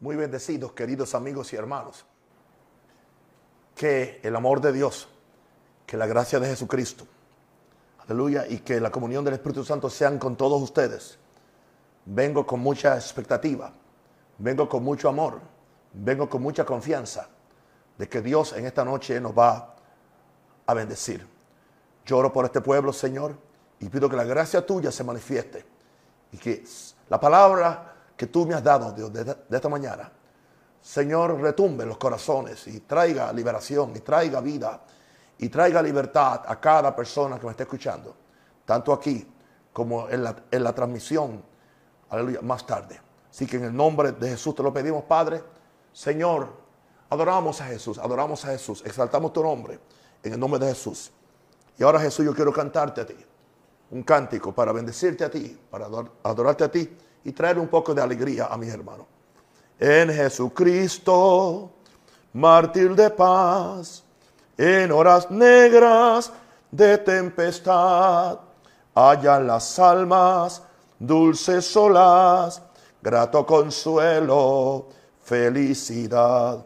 Muy bendecidos, queridos amigos y hermanos. Que el amor de Dios, que la gracia de Jesucristo, aleluya, y que la comunión del Espíritu Santo sean con todos ustedes. Vengo con mucha expectativa, vengo con mucho amor, vengo con mucha confianza de que Dios en esta noche nos va a bendecir. Lloro por este pueblo, Señor, y pido que la gracia tuya se manifieste y que la palabra que tú me has dado Dios, de, esta mañana, Señor, retumbe los corazones y traiga liberación y traiga vida y traiga libertad a cada persona que me esté escuchando, tanto aquí como en la, en la transmisión, aleluya, más tarde. Así que en el nombre de Jesús te lo pedimos, Padre. Señor, adoramos a Jesús, adoramos a Jesús, exaltamos tu nombre en el nombre de Jesús. Y ahora Jesús, yo quiero cantarte a ti, un cántico para bendecirte a ti, para adorarte a ti y traer un poco de alegría a mis hermanos. En Jesucristo, mártir de paz, en horas negras de tempestad, hallan las almas dulces solas, grato consuelo, felicidad.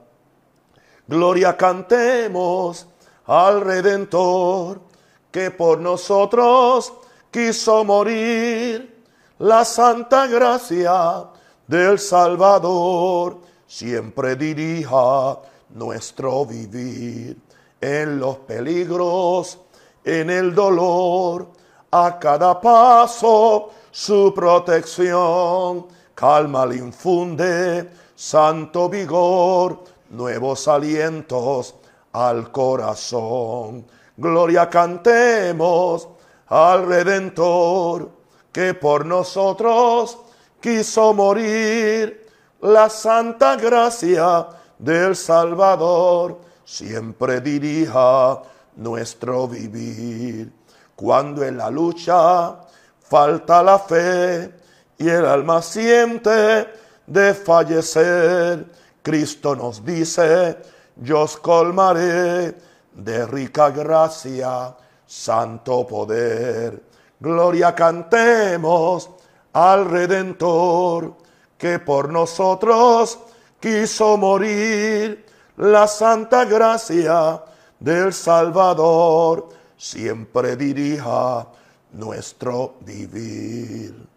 Gloria cantemos al Redentor, que por nosotros quiso morir la santa gracia del Salvador siempre dirija nuestro vivir en los peligros, en el dolor, a cada paso su protección, calma le infunde, santo vigor, nuevos alientos al corazón. Gloria cantemos al Redentor que por nosotros quiso morir. La santa gracia del Salvador siempre dirija nuestro vivir. Cuando en la lucha falta la fe y el alma siente de fallecer, Cristo nos dice, yo os colmaré de rica gracia, santo poder. Gloria cantemos al Redentor que por nosotros quiso morir. La santa gracia del Salvador siempre dirija nuestro vivir.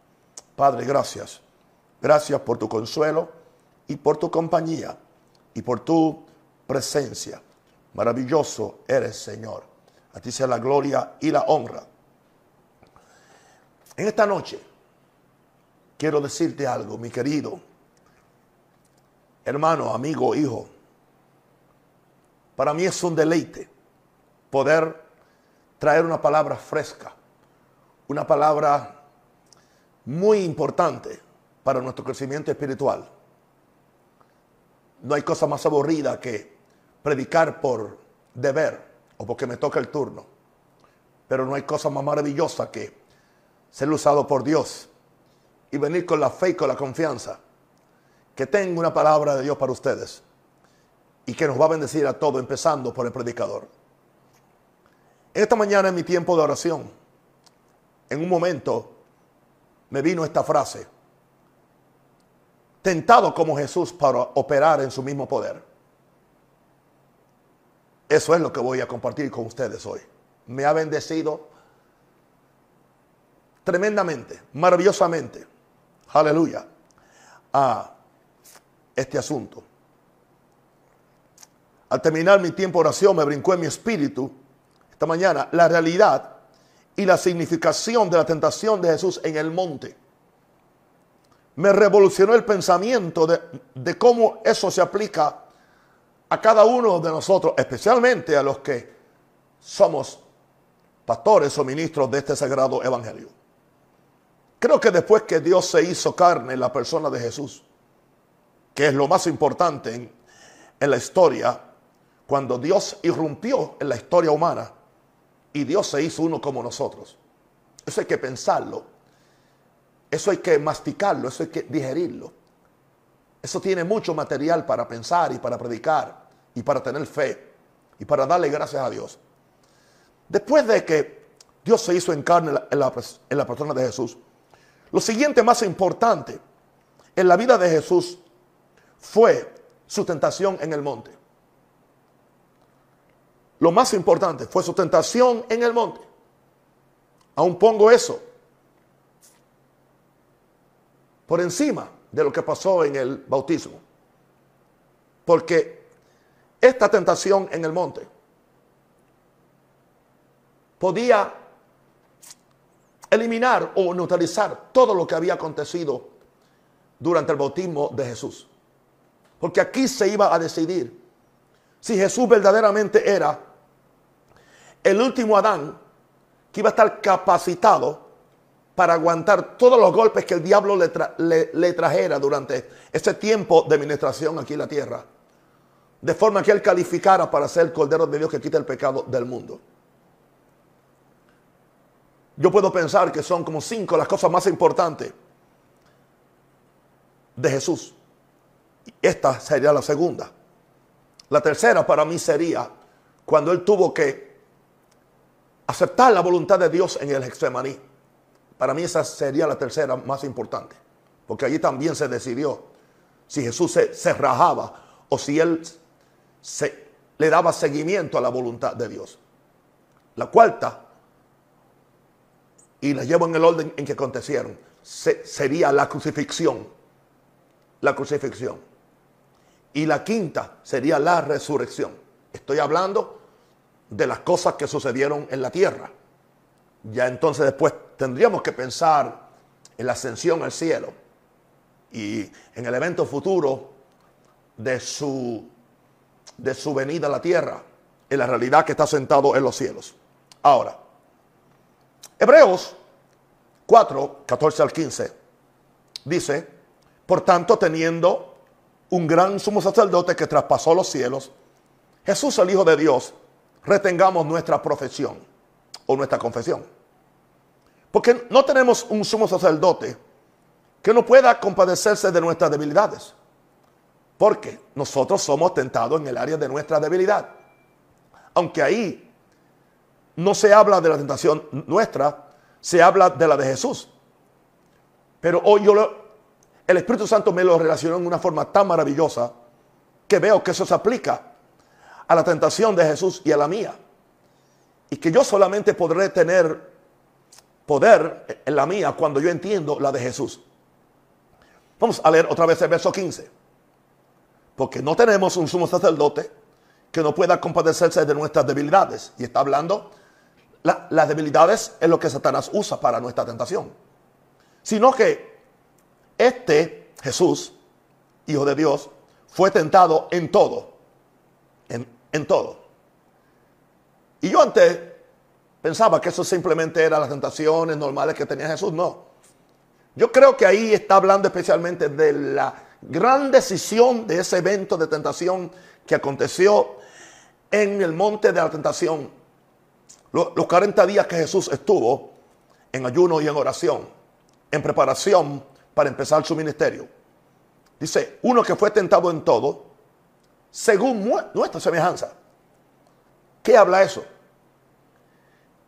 Padre, gracias. Gracias por tu consuelo y por tu compañía y por tu presencia. Maravilloso eres, Señor. A ti sea la gloria y la honra en esta noche quiero decirte algo, mi querido hermano, amigo, hijo. Para mí es un deleite poder traer una palabra fresca, una palabra muy importante para nuestro crecimiento espiritual. No hay cosa más aburrida que predicar por deber o porque me toca el turno. Pero no hay cosa más maravillosa que ser usado por Dios y venir con la fe y con la confianza que tengo una palabra de Dios para ustedes y que nos va a bendecir a todos, empezando por el predicador. Esta mañana en mi tiempo de oración, en un momento me vino esta frase, tentado como Jesús para operar en su mismo poder. Eso es lo que voy a compartir con ustedes hoy. Me ha bendecido tremendamente, maravillosamente, aleluya, a este asunto. Al terminar mi tiempo de oración me brincó en mi espíritu esta mañana la realidad y la significación de la tentación de Jesús en el monte. Me revolucionó el pensamiento de, de cómo eso se aplica a cada uno de nosotros, especialmente a los que somos pastores o ministros de este sagrado evangelio. Creo que después que Dios se hizo carne en la persona de Jesús, que es lo más importante en, la historia, cuando Dios irrumpió en la historia humana y Dios se hizo uno como nosotros. Eso hay que pensarlo, eso hay que masticarlo, eso hay que digerirlo. Eso tiene mucho material para pensar y para predicar y para tener fe y para darle gracias a Dios. Después de que Dios se hizo en carne en la persona de Jesús, lo siguiente más importante en la vida de Jesús fue su tentación en el monte. Lo más importante fue su tentación en el monte. Aún pongo eso por encima de lo que pasó en el bautismo. Porque esta tentación en el monte podía eliminar o neutralizar todo lo que había acontecido durante el bautismo de Jesús. Porque aquí se iba a decidir si Jesús verdaderamente era el último Adán que iba a estar capacitado para aguantar todos los golpes que el diablo le, trajera durante ese tiempo de administración aquí en la tierra. De forma que él calificara para ser el Cordero de Dios que quita el pecado del mundo. Yo puedo pensar que son como cinco las cosas más importantes de Jesús. Esta sería la segunda. La tercera para mí sería cuando él tuvo que aceptar la voluntad de Dios en el Hexemaní. Para mí esa sería la tercera más importante. Porque allí también se decidió si Jesús se, rajaba o si él se, le daba seguimiento a la voluntad de Dios. La cuarta, y la llevo en el orden en que acontecieron, sería la crucifixión. La crucifixión. Y la quinta sería la resurrección. Estoy hablando de las cosas que sucedieron en la tierra. Ya entonces después tendríamos que pensar en la ascensión al cielo y en el evento futuro de su, de su venida a la tierra, en la realidad que está sentado en los cielos. Ahora, Hebreos 4, 14 al 15, dice, por tanto, teniendo un gran sumo sacerdote que traspasó los cielos, Jesús el Hijo de Dios, retengamos nuestra profesión o nuestra confesión. Porque no tenemos un sumo sacerdote que no pueda compadecerse de nuestras debilidades. Porque nosotros somos tentados en el área de nuestra debilidad. Aunque ahí no se habla de la tentación nuestra, se habla de la de Jesús. Pero hoy yo lo, el Espíritu Santo me lo relacionó en una forma tan maravillosa que veo que eso se aplica a la tentación de Jesús y a la mía. Y que yo solamente podré tener poder en la mía cuando yo entiendo la de Jesús. Vamos a leer otra vez el verso 15. Porque no tenemos un sumo sacerdote que no pueda compadecerse de nuestras debilidades. Y está hablando, las debilidades es lo que Satanás usa para nuestra tentación. Sino que este Jesús, Hijo de Dios, fue tentado en todo en, todo. Y yo antes pensaba que eso simplemente eran las tentaciones normales que tenía Jesús. No. Yo creo que ahí está hablando especialmente de la gran decisión de ese evento de tentación que aconteció en el monte de la tentación. Los 40 días que Jesús estuvo en ayuno y en oración, en preparación para empezar su ministerio. Dice, uno que fue tentado en todo, según nuestra semejanza. ¿Qué habla eso?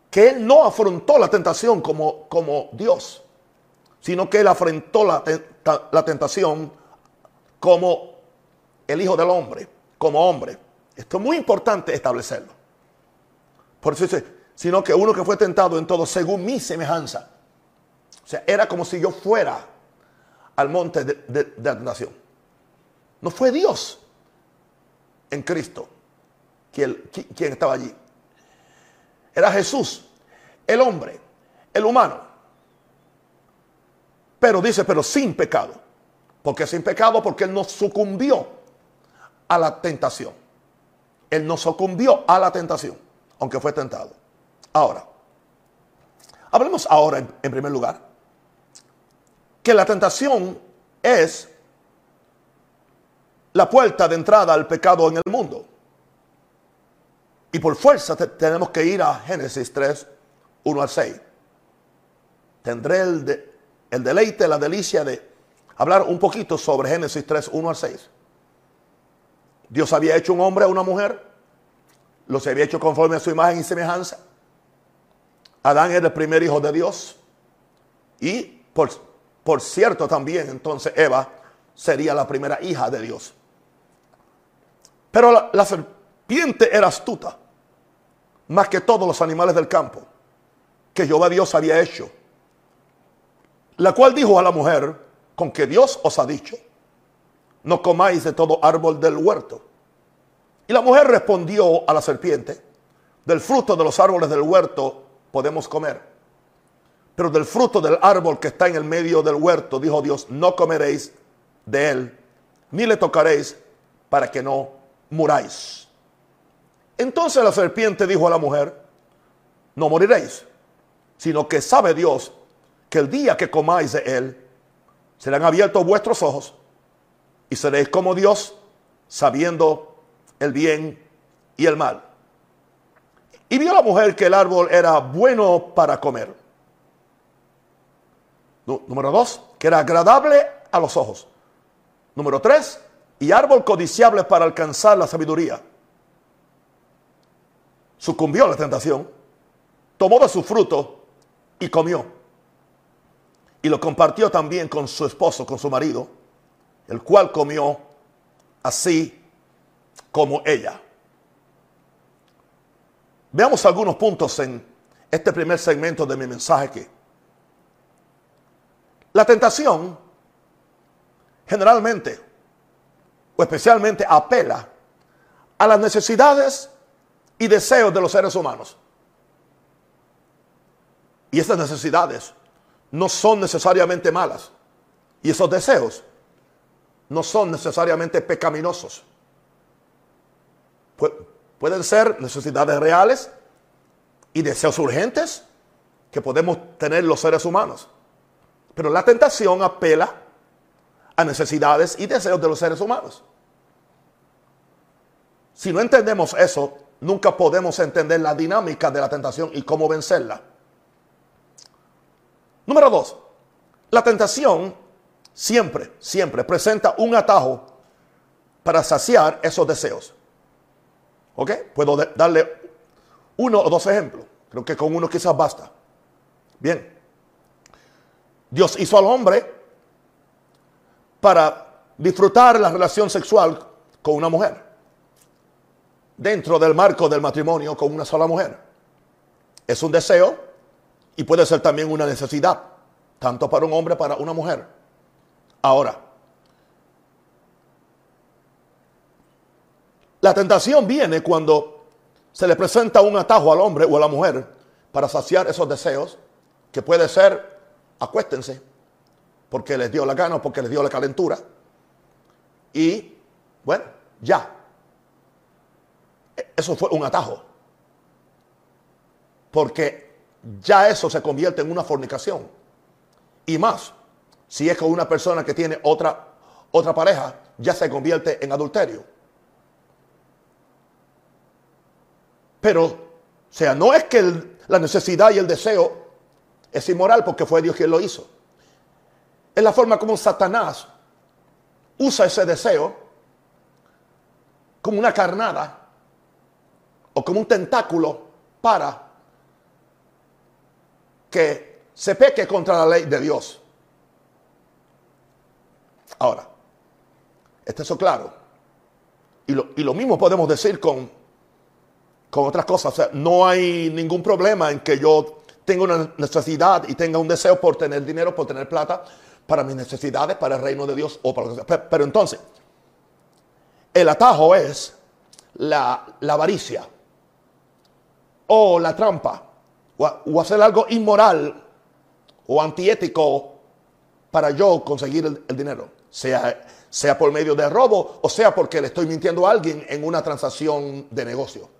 Que él no afrontó la tentación como, como Dios, sino que él afrontó la, la tentación como el Hijo del Hombre, como hombre. Esto es muy importante establecerlo. Por eso dice, sino que uno que fue tentado en todo según mi semejanza. O sea, era como si yo fuera al monte de, de la tentación. No fue Dios en Cristo quien, estaba allí. Era Jesús, el hombre, el humano. Pero dice, pero sin pecado. porque sin pecado? Porque Él no sucumbió a la tentación. Él no sucumbió a la tentación, aunque fue tentado. Ahora, hablemos ahora en primer lugar que la tentación es la puerta de entrada al pecado en el mundo. Y por fuerza tenemos que ir a Génesis 3, 1 al 6. Tendré el, el deleite, la delicia de hablar un poquito sobre Génesis 3, 1 al 6. Dios había hecho un hombre a una mujer, los había hecho conforme a su imagen y semejanza. Adán era el primer hijo de Dios. Y por, por cierto también entonces Eva sería la primera hija de Dios. Pero la, la serpiente era astuta, más que todos los animales del campo que Jehová Dios había hecho. La cual dijo a la mujer, con que Dios os ha dicho, no comáis de todo árbol del huerto. Y la mujer respondió a la serpiente, del fruto de los árboles del huerto podemos comer. Pero del fruto del árbol que está en el medio del huerto, dijo Dios, no comeréis de él, ni le tocaréis para que no muráis. Entonces la serpiente dijo a la mujer, no moriréis, sino que sabe Dios que el día que comáis de él, serán abiertos vuestros ojos y seréis como Dios, sabiendo el bien y el mal. Y vio la mujer que el árbol era bueno para comer. Número dos, que era agradable a los ojos. Número tres, y árbol codiciable para alcanzar la sabiduría. Sucumbió a la tentación, tomó de su fruto y comió. Y lo compartió también con su esposo, con su marido, el cual comió así como ella. Veamos algunos puntos en este primer segmento de mi mensaje aquí. La tentación generalmente o especialmente apela a las necesidades y deseos de los seres humanos. Y esas necesidades no son necesariamente malas. Y esos deseos no son necesariamente pecaminosos. Pueden ser necesidades reales y deseos urgentes que podemos tener los seres humanos. Pero la tentación apela a necesidades y deseos de los seres humanos. Si no entendemos eso, nunca podemos entender la dinámica de la tentación y cómo vencerla. Número dos, la tentación siempre, siempre presenta un atajo para saciar esos deseos. ¿Ok? Puedo darle uno o dos ejemplos. Creo que con uno quizás basta. Bien. Dios hizo al hombre para disfrutar la relación sexual con una mujer. Dentro del marco del matrimonio con una sola mujer. Es un deseo y puede ser también una necesidad, tanto para un hombre como para una mujer. Ahora, la tentación viene cuando se le presenta un atajo al hombre o a la mujer para saciar esos deseos, que puede ser, acuéstense, porque les dio la gana o porque les dio la calentura. Y, bueno, ya. Eso fue un atajo. Porque ya eso se convierte en una fornicación. Y más, si es con una persona que tiene otra, otra pareja, ya se convierte en adulterio. Pero, o sea, no es que la necesidad y el deseo es inmoral porque fue Dios quien lo hizo. Es la forma como Satanás usa ese deseo como una carnada o como un tentáculo para que se peque contra la ley de Dios. Ahora, está eso claro. Y lo, mismo podemos decir con, con otras cosas. O sea, no hay ningún problema en que yo tenga una necesidad y tenga un deseo por tener dinero, por tener plata, para mis necesidades, para el reino de Dios o para lo que. Pero, entonces, el atajo es la, avaricia o la trampa o, hacer algo inmoral o antiético para yo conseguir el dinero sea, sea por medio de robo o sea porque le estoy mintiendo a alguien en una transacción de negocio.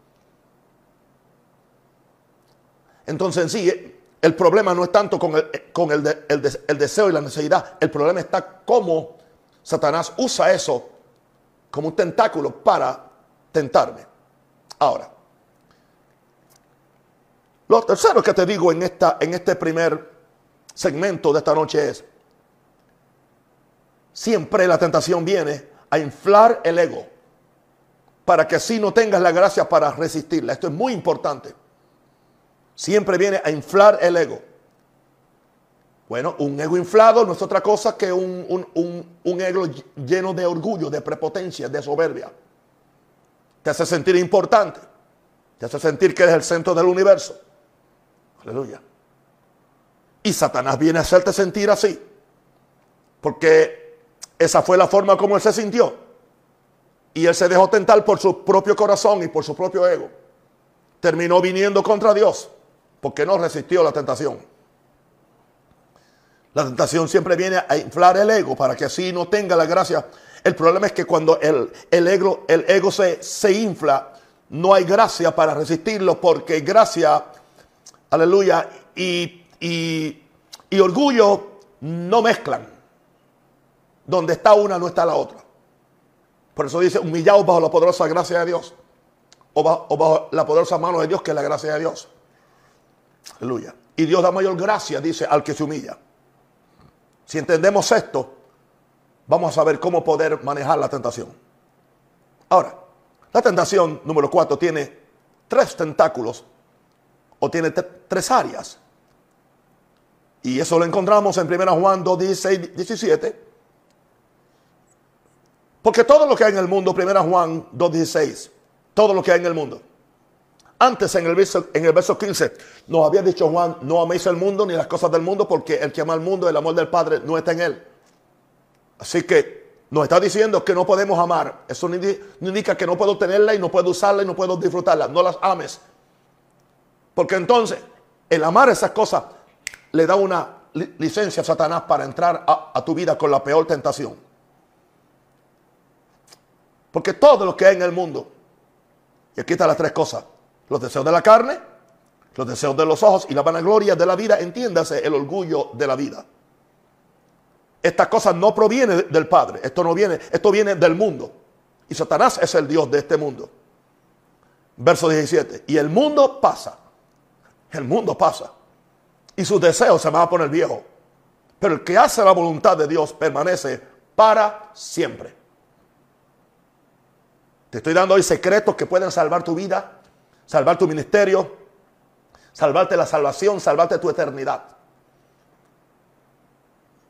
Entonces en sí, el problema no es tanto con, el, con el, deseo y la necesidad, el problema está cómo Satanás usa eso como un tentáculo para tentarme. Ahora, lo tercero que te digo en, esta, en este primer segmento de esta noche es, siempre la tentación viene a inflar el ego para que así no tengas la gracia para resistirla. Esto es muy importante. Siempre viene a inflar el ego. Bueno, un ego inflado no es otra cosa que un, un, ego lleno de orgullo, de prepotencia, de soberbia. Te hace sentir importante. Te hace sentir que eres el centro del universo. Aleluya. Y Satanás viene a hacerte sentir así. Porque esa fue la forma como él se sintió. Y él se dejó tentar por su propio corazón y por su propio ego. Terminó viniendo contra Dios porque no resistió la tentación. La tentación siempre viene a inflar el ego para que así no tenga la gracia. El problema es que cuando el, ego, se, se infla, no hay gracia para resistirlo porque gracia, aleluya, y, y, orgullo no mezclan. Donde está una no está la otra. Por eso dice, humillados bajo la poderosa gracia de Dios. O bajo, la poderosa mano de Dios, que es la gracia de Dios. Aleluya. Y Dios da mayor gracia, dice, al que se humilla. Si entendemos esto, vamos a saber cómo poder manejar la tentación. Ahora, la tentación número cuatro tiene tres tentáculos o tiene tres áreas. Y eso lo encontramos en 1 Juan 2, 16, 17. Porque todo lo que hay en el mundo, 1 Juan 2, 16, todo lo que hay en el mundo. Antes en el, verso, en el verso 15 nos había dicho Juan, no améis el mundo ni las cosas del mundo porque el que ama el mundo, el amor del Padre no está en él. Así que nos está diciendo que no podemos amar. Eso no indica que no puedo tenerla y no puedo usarla y no puedo disfrutarla. No las ames. Porque entonces el amar esas cosas le da una licencia a Satanás para entrar a, a tu vida con la peor tentación. Porque todo lo que hay en el mundo, y aquí están las tres cosas, los deseos de la carne, los deseos de los ojos y la vanagloria de la vida, entiéndase el orgullo de la vida. Estas cosas no provienen del Padre, esto no viene, esto viene del mundo. Y Satanás es el Dios de este mundo. Verso 17. Y el mundo pasa. El mundo pasa. Y sus deseos se van a poner viejos. Pero el que hace la voluntad de Dios permanece para siempre. Te estoy dando hoy secretos que pueden salvar tu vida salvar tu ministerio, salvarte la salvación, salvarte tu eternidad.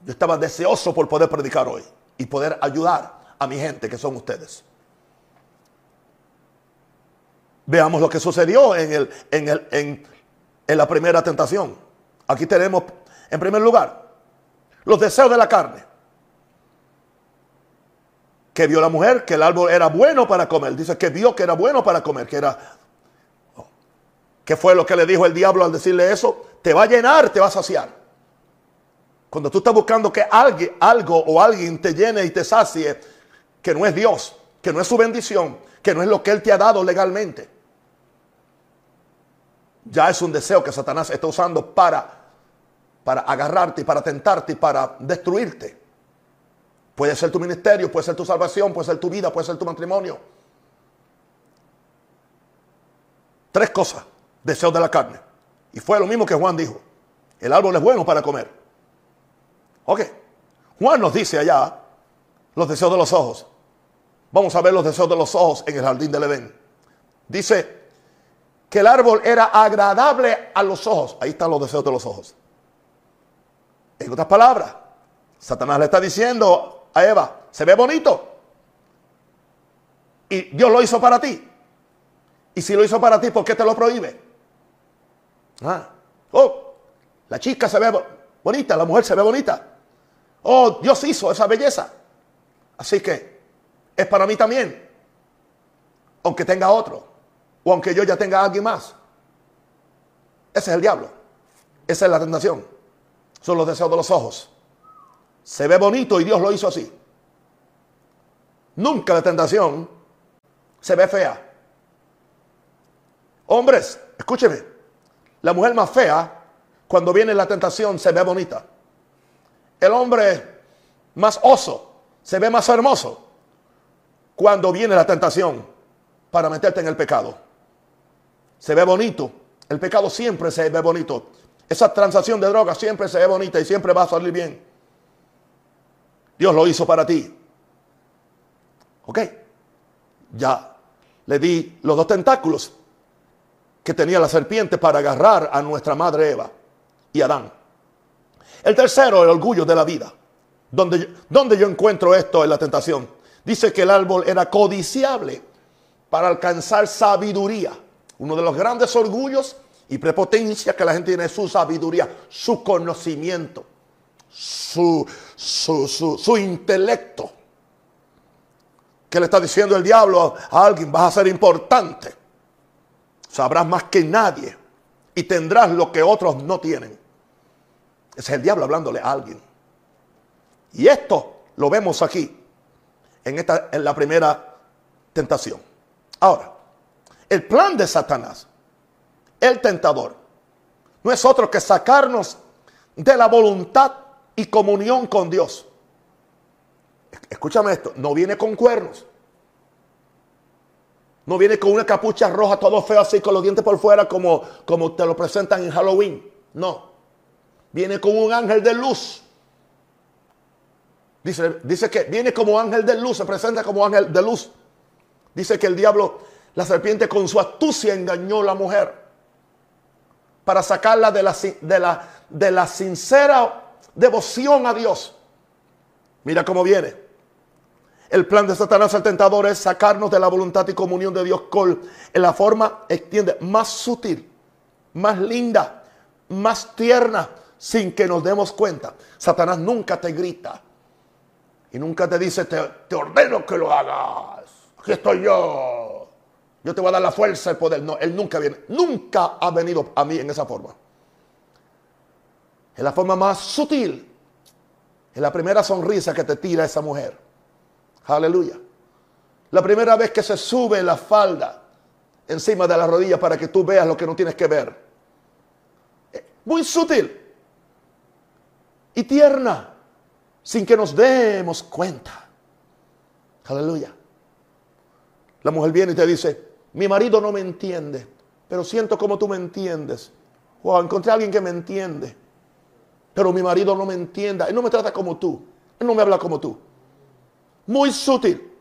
Yo estaba deseoso por poder predicar hoy y poder ayudar a mi gente que son ustedes. Veamos lo que sucedió en, el, en, el, en, en la primera tentación. Aquí tenemos, en primer lugar, los deseos de la carne. Que vio la mujer que el árbol era bueno para comer. Dice que vio que era bueno para comer, que era ¿Qué fue lo que le dijo el diablo al decirle eso? Te va a llenar, te va a saciar. Cuando tú estás buscando que alguien, algo o alguien te llene y te sacie, que no es Dios, que no es su bendición, que no es lo que Él te ha dado legalmente. Ya es un deseo que Satanás está usando para, para agarrarte para tentarte para destruirte. Puede ser tu ministerio, puede ser tu salvación, puede ser tu vida, puede ser tu matrimonio. Tres cosas deseos de la carne. Y fue lo mismo que Juan dijo. El árbol es bueno para comer. Ok. Juan nos dice allá los deseos de los ojos. Vamos a ver los deseos de los ojos en el jardín del Edén. Dice que el árbol era agradable a los ojos. Ahí están los deseos de los ojos. En otras palabras, Satanás le está diciendo a Eva, se ve bonito. Y Dios lo hizo para ti. Y si lo hizo para ti, ¿por qué te lo prohíbe? Ah. Oh, la chica se ve bonita, la mujer se ve bonita. Oh, Dios hizo esa belleza. Así que es para mí también. Aunque tenga otro. O aunque yo ya tenga a alguien más. Ese es el diablo. Esa es la tentación. Son los deseos de los ojos. Se ve bonito y Dios lo hizo así. Nunca la tentación se ve fea. Hombres, escúcheme. La mujer más fea, cuando viene la tentación, se ve bonita. El hombre más oso se ve más hermoso cuando viene la tentación para meterte en el pecado. Se ve bonito. El pecado siempre se ve bonito. Esa transacción de drogas siempre se ve bonita y siempre va a salir bien. Dios lo hizo para ti. ¿Ok? Ya le di los dos tentáculos que tenía la serpiente para agarrar a nuestra madre Eva y Adán. El tercero, el orgullo de la vida. ¿Dónde, ¿Dónde yo encuentro esto en la tentación? Dice que el árbol era codiciable para alcanzar sabiduría. Uno de los grandes orgullos y prepotencia que la gente tiene es su sabiduría, su conocimiento, su, su, su, intelecto. ¿Qué le está diciendo el diablo a alguien? Vas a ser importante. Sabrás más que nadie y tendrás lo que otros no tienen. Ese es el diablo hablándole a alguien. Y esto lo vemos aquí, en, esta, en la primera tentación. Ahora, el plan de Satanás, el tentador, no es otro que sacarnos de la voluntad y comunión con Dios. Escúchame esto, no viene con cuernos. No viene con una capucha roja todo feo así con los dientes por fuera como, como te lo presentan en Halloween. No. Viene con un ángel de luz. Dice, dice que viene como ángel de luz, se presenta como ángel de luz. Dice que el diablo la serpiente con su astucia engañó a la mujer para sacarla de la, de la, de la sincera devoción a Dios. Mira cómo viene. El plan de Satanás el tentador es sacarnos de la voluntad y comunión de Dios con en la forma, extiende, más sutil, más linda, más tierna, sin que nos demos cuenta. Satanás nunca te grita y nunca te dice, te, ordeno que lo hagas. Aquí estoy yo yo te voy a dar la fuerza, el poder. No, Él nunca viene, nunca ha venido a mí en esa forma. Es la forma más sutil. Es la primera sonrisa que te tira esa mujer. Aleluya. La primera vez que se sube la falda encima de la rodilla para que tú veas lo que no tienes que ver. Eh, muy sutil. Y tierna. Sin que nos demos cuenta. Aleluya. La mujer viene y te dice, mi marido no me entiende, pero siento como tú me entiendes. Wow, encontré a alguien que me entiende. Pero mi marido no me entienda. Él no me trata como tú. Él no me habla como tú. Muy sutil.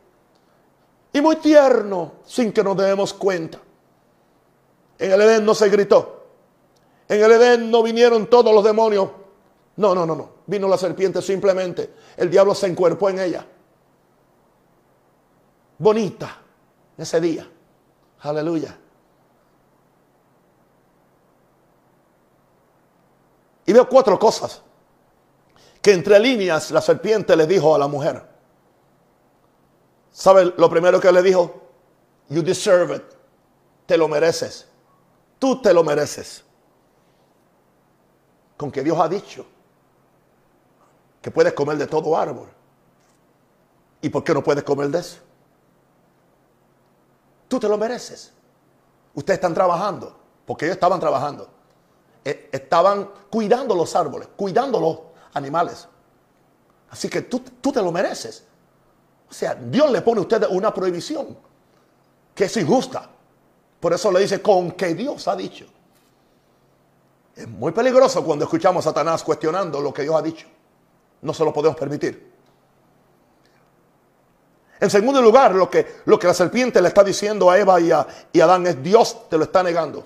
Y muy tierno, sin que nos demos cuenta. En el Edén no se gritó. En el Edén no vinieron todos los demonios. No, no, no, no. Vino la serpiente simplemente. El diablo se encuerpó en ella. Bonita ese día. Aleluya. Y veo cuatro cosas que entre líneas la serpiente le dijo a la mujer. ¿Sabe lo primero que le dijo? You deserve it. Te lo mereces. Tú te lo mereces. Con que Dios ha dicho que puedes comer de todo árbol. ¿Y por qué no puedes comer de eso? Tú te lo mereces. Ustedes están trabajando, porque ellos estaban trabajando. E, estaban cuidando los árboles, cuidando los animales. Así que tú, tú te lo mereces. O sea, Dios le pone a ustedes una prohibición que es injusta. Por eso le dice con que Dios ha dicho. Es muy peligroso cuando escuchamos a Satanás cuestionando lo que Dios ha dicho. No se lo podemos permitir. En segundo lugar, lo que, lo que la serpiente le está diciendo a Eva y a, y Adán es Dios te lo está negando.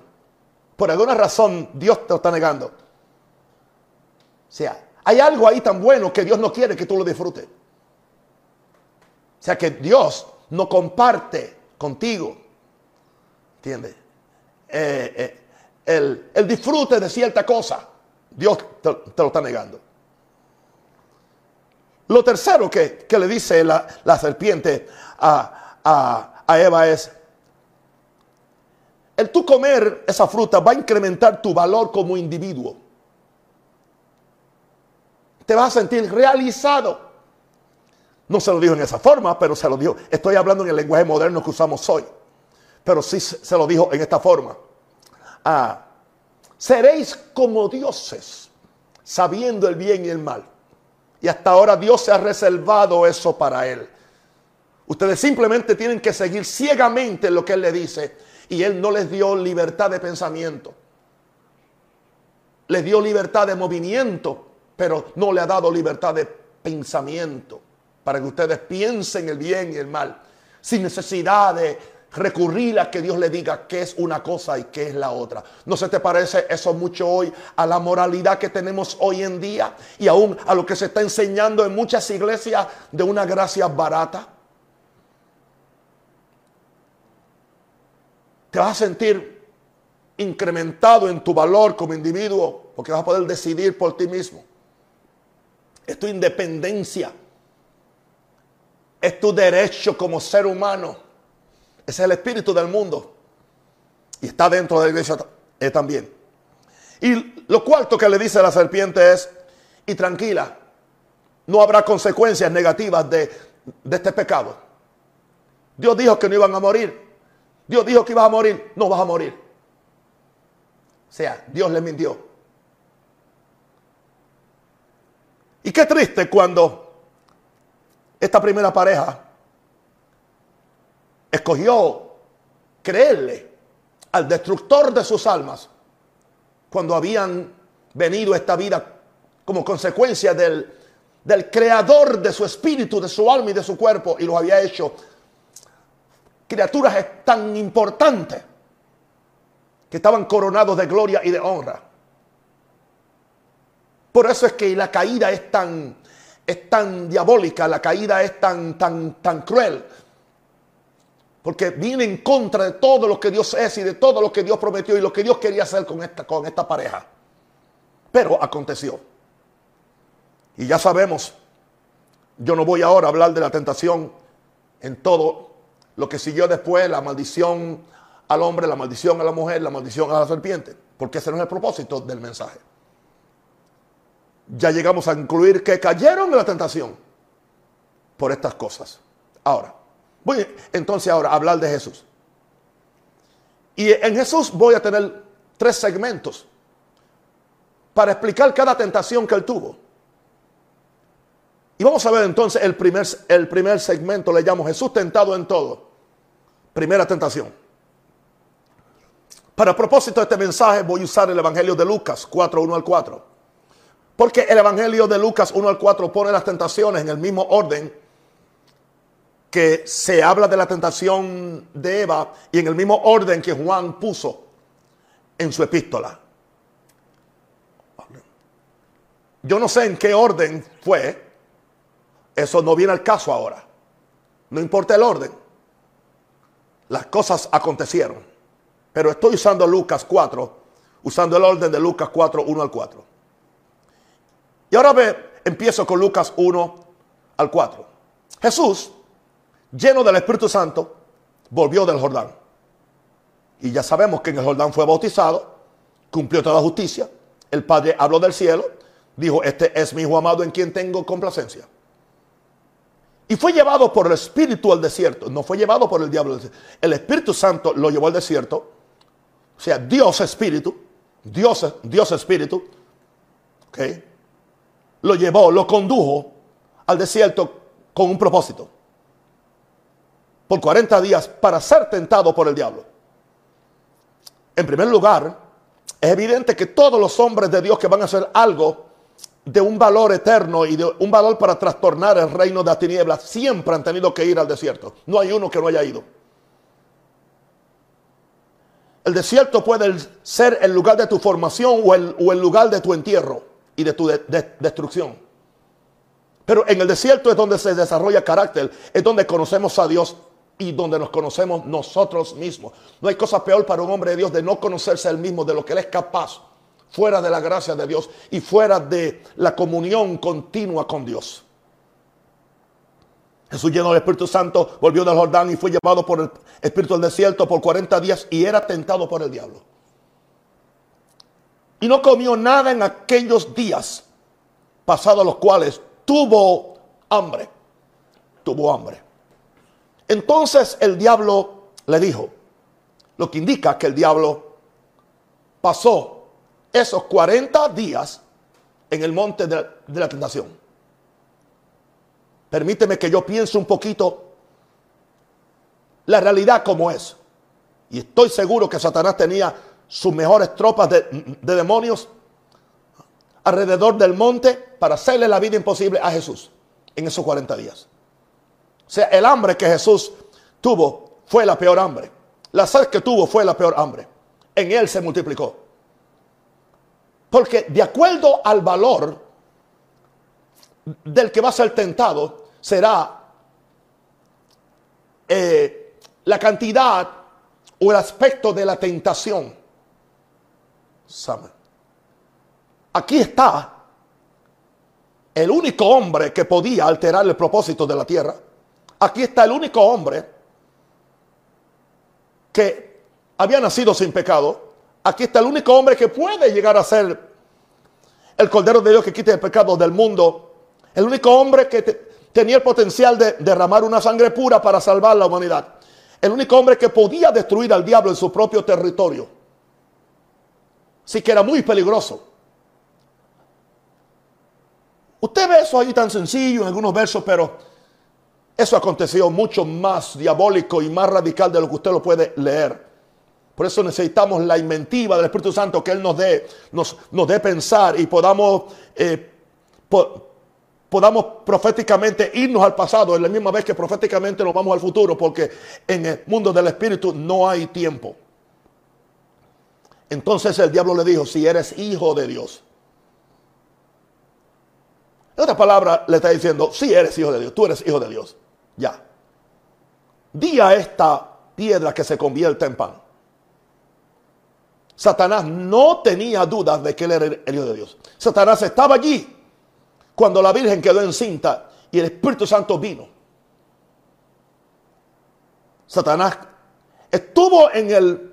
Por alguna razón Dios te lo está negando. O sea, hay algo ahí tan bueno que Dios no quiere que tú lo disfrutes. O sea, que Dios no comparte contigo. ¿Entiendes? Eh, eh, el, disfrute de cierta cosa. Dios te lo está negando. Lo tercero que, le dice la, serpiente a, Eva es, el tú comer esa fruta va a incrementar tu valor como individuo. Te vas a sentir realizado. No se lo dijo en esa forma, pero se lo dijo. Estoy hablando en el lenguaje moderno que usamos hoy. Pero sí se lo dijo en esta forma. Ah, seréis como dioses, sabiendo el bien y el mal. Y hasta ahora Dios se ha reservado eso para él. Ustedes simplemente tienen que seguir ciegamente lo que Él le dice. Y Él no les dio libertad de pensamiento. Les dio libertad de movimiento, pero no le ha dado libertad de pensamiento. Para que ustedes piensen el bien y el mal. Sin necesidad de, recurrir a que Dios le diga qué es una cosa y qué es la otra. ¿No se te parece eso mucho hoy a la moralidad que tenemos hoy en día y aún a lo que se está enseñando en muchas iglesias de una gracia barata? Te vas a sentir incrementado en tu valor como individuo porque vas a poder decidir por ti mismo. Es tu independencia. Es tu derecho como ser humano es el espíritu del mundo. Y está dentro de la iglesia también. Y lo cuarto que le dice la serpiente es, y tranquila, no habrá consecuencias negativas de, de este pecado. Dios dijo que no iban a morir. Dios dijo que ibas a morir. No vas a morir. O sea, Dios le mintió. Y qué triste cuando esta primera pareja escogió creerle al destructor de sus almas cuando habían venido a esta vida como consecuencia del, del creador de su espíritu, de su alma y de su cuerpo y los había hecho criaturas tan importantes que estaban coronados de gloria y de honra. Por eso es que la caída es tan, es tan diabólica, la caída es tan, tan, tan cruel, porque viene en contra de todo lo que Dios es y de todo lo que Dios prometió y lo que Dios quería hacer con esta, con esta pareja. Pero aconteció. Y ya sabemos, yo no voy ahora a hablar de la tentación en todo lo que siguió después, la maldición al hombre, la maldición a la mujer, la maldición a la serpiente, porque ese no es el propósito del mensaje. Ya llegamos a incluir que cayeron en la tentación por estas cosas. Ahora, Voy entonces ahora a hablar de Jesús. Y en Jesús voy a tener tres segmentos para explicar cada tentación que él tuvo. Y vamos a ver entonces el primer, el primer segmento, le llamo Jesús tentado en todo. Primera tentación. Para propósito de este mensaje voy a usar el Evangelio de Lucas 4, 1 al 4. Porque el Evangelio de Lucas 1 al 4 pone las tentaciones en el mismo orden que se habla de la tentación de Eva y en el mismo orden que Juan puso en su epístola. Yo no sé en qué orden fue, eso no viene al caso ahora. No importa el orden. Las cosas acontecieron. Pero estoy usando Lucas 4, usando el orden de Lucas 4, 1 al 4. Y ahora ve, empiezo con Lucas 1 al 4. Jesús lleno del Espíritu Santo, volvió del Jordán. Y ya sabemos que en el Jordán fue bautizado, cumplió toda justicia. El Padre habló del cielo, dijo, este es mi hijo amado en quien tengo complacencia. Y fue llevado por el Espíritu al desierto, no fue llevado por el diablo. El Espíritu Santo lo llevó al desierto, o sea, Dios Espíritu, Dios, Dios Espíritu, ¿ok? Lo llevó, lo condujo al desierto con un propósito por 40 días para ser tentado por el diablo. En primer lugar, es evidente que todos los hombres de Dios que van a hacer algo de un valor eterno y de un valor para trastornar el reino de las tinieblas siempre han tenido que ir al desierto. No hay uno que no haya ido. El desierto puede ser el lugar de tu formación o el, lugar de tu entierro y de tu destrucción. Pero en el desierto es donde se desarrolla carácter, es donde conocemos a Dios y donde nos conocemos nosotros mismos. No hay cosa peor para un hombre de Dios de no conocerse él mismo, de lo que él es capaz, fuera de la gracia de Dios y fuera de la comunión continua con Dios. Jesús lleno del Espíritu Santo volvió del Jordán y fue llevado por el Espíritu del desierto por 40 días y era tentado por el diablo. Y no comió nada en aquellos días, pasados los cuales tuvo hambre. Tuvo hambre. Entonces el diablo le dijo, lo que indica que el diablo pasó esos 40 días en el monte de, la tentación. Permíteme que yo piense un poquito la realidad como es. Y estoy seguro que Satanás tenía sus mejores tropas de, de, demonios alrededor del monte para hacerle la vida imposible a Jesús en esos 40 días. O sea, el hambre que Jesús tuvo fue la peor hambre. La sed que tuvo fue la peor hambre. En él se multiplicó. Porque de acuerdo al valor del que va a ser tentado, será eh, la cantidad o el aspecto de la tentación. Aquí está el único hombre que podía alterar el propósito de la tierra. Aquí está el único hombre que había nacido sin pecado. Aquí está el único hombre que puede llegar a ser el Cordero de Dios que quite el pecado del mundo. El único hombre que tenía el potencial de derramar una sangre pura para salvar la humanidad. El único hombre que podía destruir al diablo en su propio territorio. Así que era muy peligroso. Usted ve eso ahí tan sencillo en algunos versos, pero eso aconteció mucho más diabólico y más radical de lo que usted lo puede leer. Por eso necesitamos la inventiva del Espíritu Santo que Él nos dé, nos, nos dé pensar y podamos, eh, podamos proféticamente irnos al pasado en la misma vez que proféticamente nos vamos al futuro, porque en el mundo del Espíritu no hay tiempo. Entonces el diablo le dijo, si eres hijo de Dios, en otras palabras, le está diciendo, si eres hijo de Dios, tú eres hijo de Dios. Ya. Di a esta piedra que se convierte en pan. Satanás no tenía dudas de que él era el hijo de Dios. Satanás estaba allí cuando la Virgen quedó encinta y el Espíritu Santo vino. Satanás estuvo en el,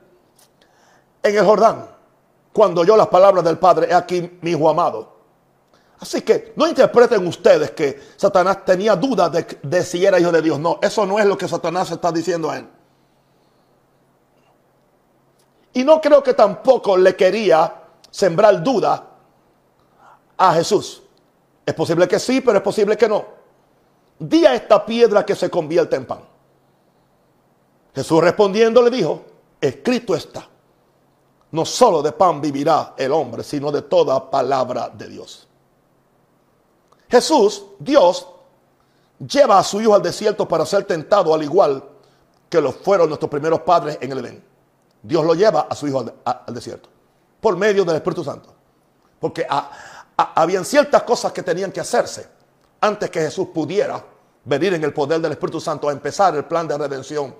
en el Jordán cuando oyó las palabras del Padre, he aquí mi hijo amado. Así que no interpreten ustedes que Satanás tenía dudas de, si era hijo de Dios. No, eso no es lo que Satanás está diciendo a él. Y no creo que tampoco le quería sembrar duda a Jesús. Es posible que sí, pero es posible que no. Di a esta piedra que se convierta en pan. Jesús respondiendo le dijo, escrito está, no solo de pan vivirá el hombre, sino de toda palabra de Dios. Jesús, Dios, lleva a su hijo al desierto para ser tentado al igual que lo fueron nuestros primeros padres en el Edén. Dios lo lleva a su hijo al, desierto por medio del Espíritu Santo. Porque habían ciertas cosas que tenían que hacerse antes que Jesús pudiera venir en el poder del Espíritu Santo a empezar el plan de redención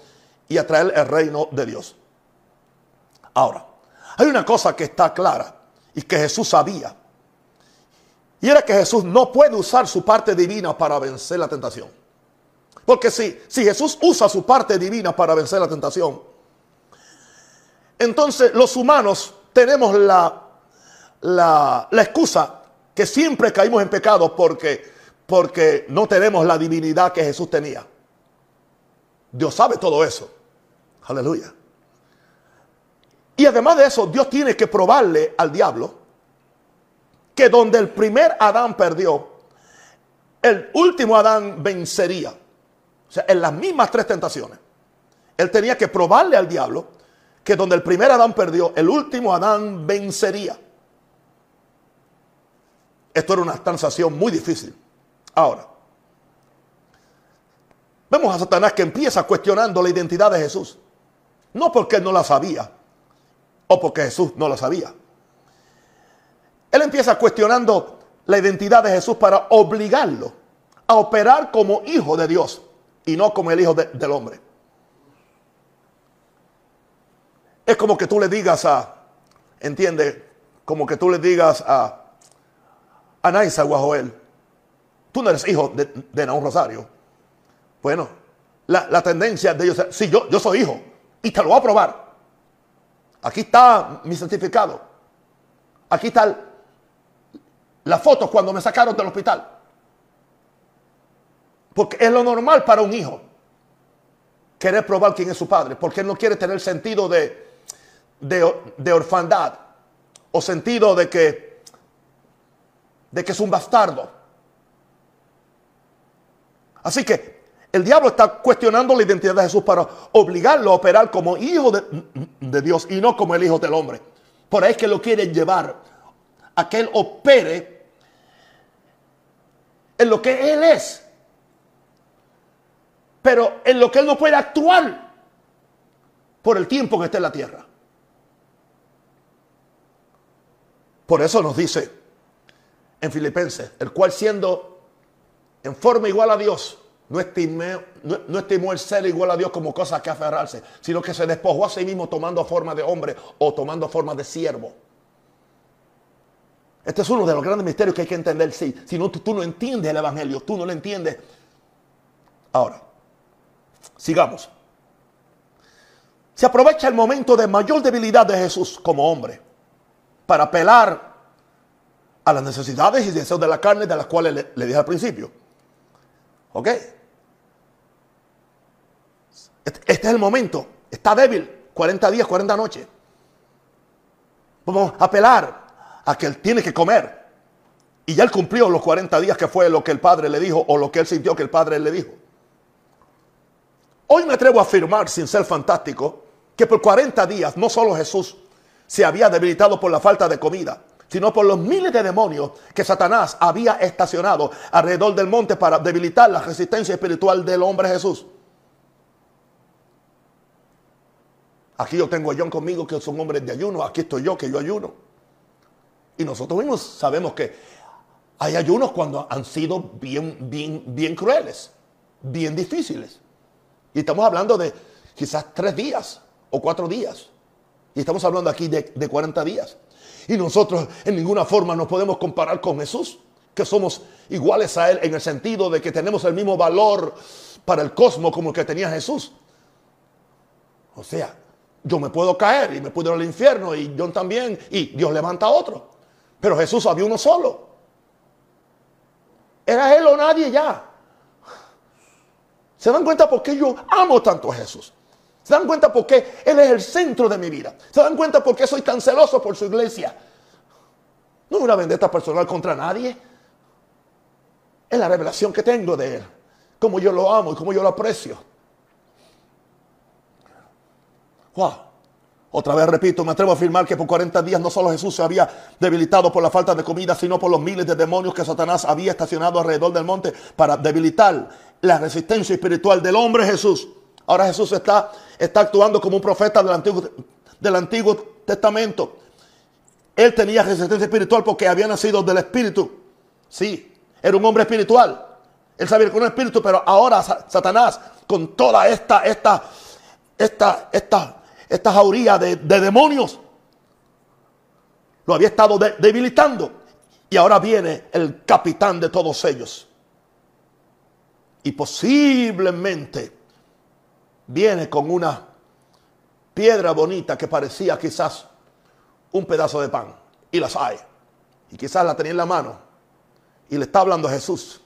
y a traer el reino de Dios. Ahora, hay una cosa que está clara y que Jesús sabía y era que Jesús no puede usar su parte divina para vencer la tentación. Porque si, si Jesús usa su parte divina para vencer la tentación, entonces los humanos tenemos la, la, excusa que siempre caímos en pecado porque, porque no tenemos la divinidad que Jesús tenía. Dios sabe todo eso. Aleluya. Y además de eso, Dios tiene que probarle al diablo que donde el primer Adán perdió, el último Adán vencería. O sea, en las mismas tres tentaciones. Él tenía que probarle al diablo que donde el primer Adán perdió, el último Adán vencería. Esto era una transacción muy difícil. Ahora, vemos a Satanás que empieza cuestionando la identidad de Jesús. No porque él no la sabía o porque Jesús no la sabía. Él empieza cuestionando la identidad de Jesús para obligarlo a operar como hijo de Dios y no como el hijo del hombre. Es como que tú le digas a, entiende, como que tú le digas a, a Naisa o a Joel, tú no eres hijo de, de Naúm Rosario. Bueno, la, tendencia de ellos es, sí, yo, yo soy hijo y te lo voy a probar. Aquí está mi certificado. Aquí está el, las fotos cuando me sacaron del hospital. Porque es lo normal para un hijo querer probar quién es su padre, porque él no quiere tener sentido de, de, orfandad o sentido de que, de que es un bastardo. Así que el diablo está cuestionando la identidad de Jesús para obligarlo a operar como hijo de, Dios y no como el hijo del hombre. Por ahí es que lo quiere llevar a que él opere en lo que Él es. Pero en lo que Él no puede actuar por el tiempo que esté en la tierra. Por eso nos dice en Filipenses, el cual siendo en forma igual a Dios, no estimó, el ser igual a Dios como cosa que aferrarse, sino que se despojó a sí mismo tomando forma de hombre o tomando forma de siervo. Este es uno de los grandes misterios que hay que entender. Si, si no, tú, no entiendes el Evangelio, tú no lo entiendes. Ahora, sigamos. Se aprovecha el momento de mayor debilidad de Jesús como hombre para apelar a las necesidades y deseos de la carne de las cuales le, le dije al principio. ¿Ok? Este, este, es el momento. Está débil. 40 días, 40 noches. Vamos a apelar a que él tiene que comer. Y ya él cumplió los 40 días que fue lo que el Padre le dijo o lo que él sintió que el Padre le dijo. Hoy me atrevo a afirmar, sin ser fantástico, que por 40 días no solo Jesús se había debilitado por la falta de comida, sino por los miles de demonios que Satanás había estacionado alrededor del monte para debilitar la resistencia espiritual del hombre Jesús. Aquí yo tengo a John conmigo, que son hombres de ayuno. Aquí estoy yo, que yo ayuno. Y nosotros mismos sabemos que hay ayunos cuando han sido bien, bien, bien crueles, bien difíciles. Y estamos hablando de quizás tres días o cuatro días. Y estamos hablando aquí de, de 40 días. Y nosotros en ninguna forma nos podemos comparar con Jesús, que somos iguales a Él en el sentido de que tenemos el mismo valor para el cosmos como el que tenía Jesús. O sea, yo me puedo caer y me puedo ir al infierno y yo también, y Dios levanta a otro. Pero Jesús había uno solo. Era Él o nadie ya. ¿Se dan cuenta por qué yo amo tanto a Jesús? ¿Se dan cuenta por qué Él es el centro de mi vida? ¿Se dan cuenta por qué soy tan celoso por su iglesia? No es una vendetta personal contra nadie. Es la revelación que tengo de Él. Como yo lo amo y como yo lo aprecio. Otra vez repito, me atrevo a afirmar que por 40 días no solo Jesús se había debilitado por la falta de comida, sino por los miles de demonios que Satanás había estacionado alrededor del monte para debilitar la resistencia espiritual del hombre Jesús. Ahora Jesús está, está actuando como un profeta del Antiguo, del Antiguo Testamento. Él tenía resistencia espiritual porque había nacido del Espíritu. Sí, era un hombre espiritual. Él sabía que era un espíritu, pero ahora Satanás, con toda esta, esta, esta, esta, esta jauría de, demonios, lo había estado debilitando. Y ahora viene el capitán de todos ellos. Y posiblemente viene con una piedra bonita que parecía quizás un pedazo de pan. Y las hay. Y quizás la tenía en la mano. Y le está hablando a Jesús.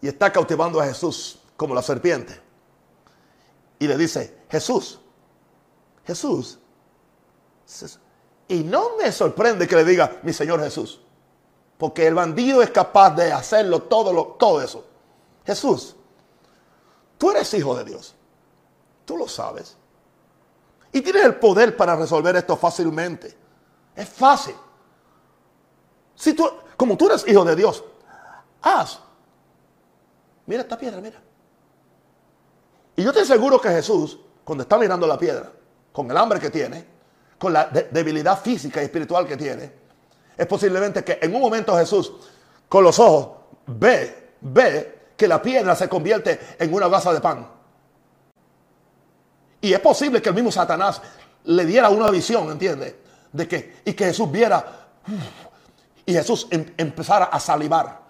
Y está cautivando a Jesús como la serpiente. Y le dice, Jesús, Jesús. Y no me sorprende que le diga, mi Señor Jesús. Porque el bandido es capaz de hacerlo todo, lo, todo eso. Jesús, tú eres hijo de Dios. Tú lo sabes. Y tienes el poder para resolver esto fácilmente. Es fácil. Si tú, como tú eres hijo de Dios, haz. Mira esta piedra, mira. Y yo te aseguro que Jesús, cuando está mirando la piedra, con el hambre que tiene, con la debilidad física y espiritual que tiene, es posiblemente que en un momento Jesús, con los ojos, ve, ve que la piedra se convierte en una gasa de pan. Y es posible que el mismo Satanás le diera una visión, ¿entiendes? De que, y que Jesús viera, y Jesús em, empezara a salivar.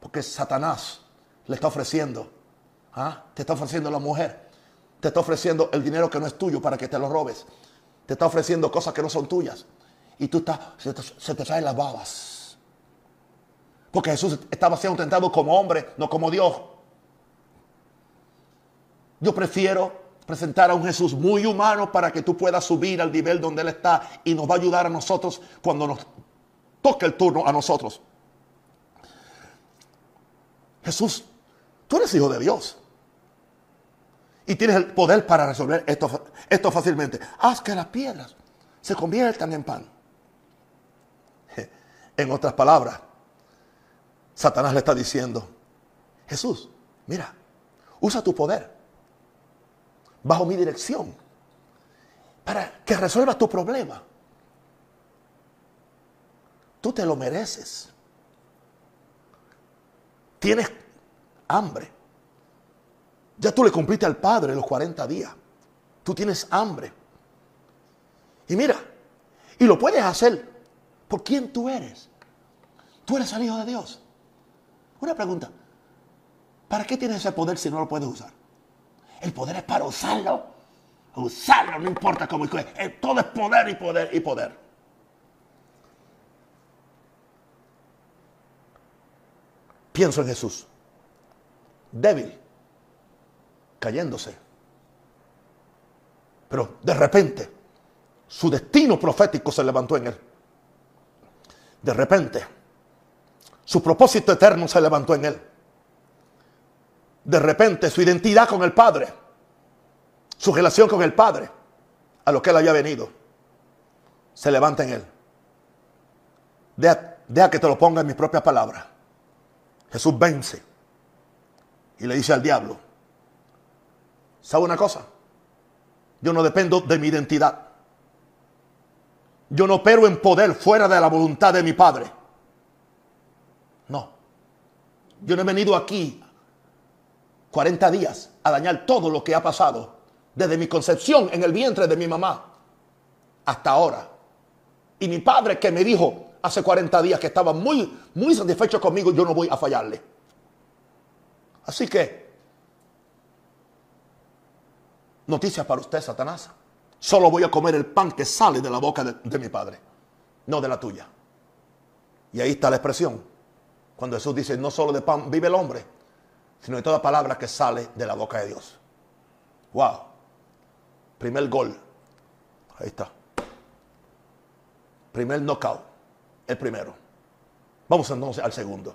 Porque Satanás le está ofreciendo, ¿ah? te está ofreciendo la mujer, te está ofreciendo el dinero que no es tuyo para que te lo robes, te está ofreciendo cosas que no son tuyas. Y tú estás, se te, se te traen las babas. Porque Jesús estaba siendo tentado como hombre, no como Dios. Yo prefiero presentar a un Jesús muy humano para que tú puedas subir al nivel donde Él está y nos va a ayudar a nosotros cuando nos toque el turno a nosotros. Jesús, tú eres hijo de Dios. Y tienes el poder para resolver esto, esto fácilmente. Haz que las piedras se conviertan en pan. En otras palabras, Satanás le está diciendo, Jesús, mira, usa tu poder bajo mi dirección para que resuelva tu problema. Tú te lo mereces. Tienes hambre. Ya tú le cumpliste al Padre los 40 días. Tú tienes hambre. Y mira, y lo puedes hacer por quién tú eres. Tú eres el Hijo de Dios. Una pregunta. ¿Para qué tienes ese poder si no lo puedes usar? El poder es para usarlo. Usarlo, no importa cómo. Todo es poder y poder y poder. Pienso en Jesús. Débil. Cayéndose. Pero de repente, su destino profético se levantó en él. De repente, su propósito eterno se levantó en él. De repente, su identidad con el Padre, su relación con el Padre, a lo que él había venido, se levanta en él. Deja, que te lo ponga en mis propias palabras. Jesús vence y le dice al diablo, ¿sabe una cosa? Yo no dependo de mi identidad. Yo no opero en poder fuera de la voluntad de mi Padre. No. Yo no he venido aquí 40 días a dañar todo lo que ha pasado desde mi concepción en el vientre de mi mamá hasta ahora. Y mi padre que me dijo hace 40 días que estaba muy, muy satisfecho conmigo, yo no voy a fallarle. Así que, noticias para usted, Satanás. Solo voy a comer el pan que sale de la boca de, mi padre, no de la tuya. Y ahí está la expresión. Cuando Jesús dice, no solo de pan vive el hombre, sino de toda palabra que sale de la boca de Dios. Wow. Primer gol. Ahí está. Primer knockout el primero. Vamos entonces al segundo.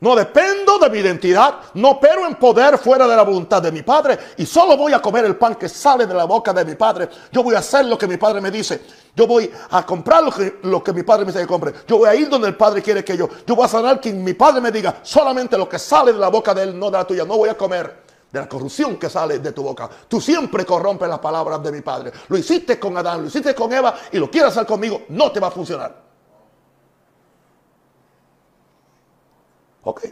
No dependo de mi identidad, no pero en poder fuera de la voluntad de mi Padre y solo voy a comer el pan que sale de la boca de mi Padre. Yo voy a hacer lo que mi Padre me dice. Yo voy a comprar lo que, mi Padre me dice que compre. Yo voy a ir donde el Padre quiere que yo. Yo voy a sanar quien mi Padre me diga. Solamente lo que sale de la boca de él, no de la tuya. No voy a comer de la corrupción que sale de tu boca. Tú siempre corrompes las palabras de mi Padre. Lo hiciste con Adán, lo hiciste con Eva y lo quieres hacer conmigo. No te va a funcionar. Ok.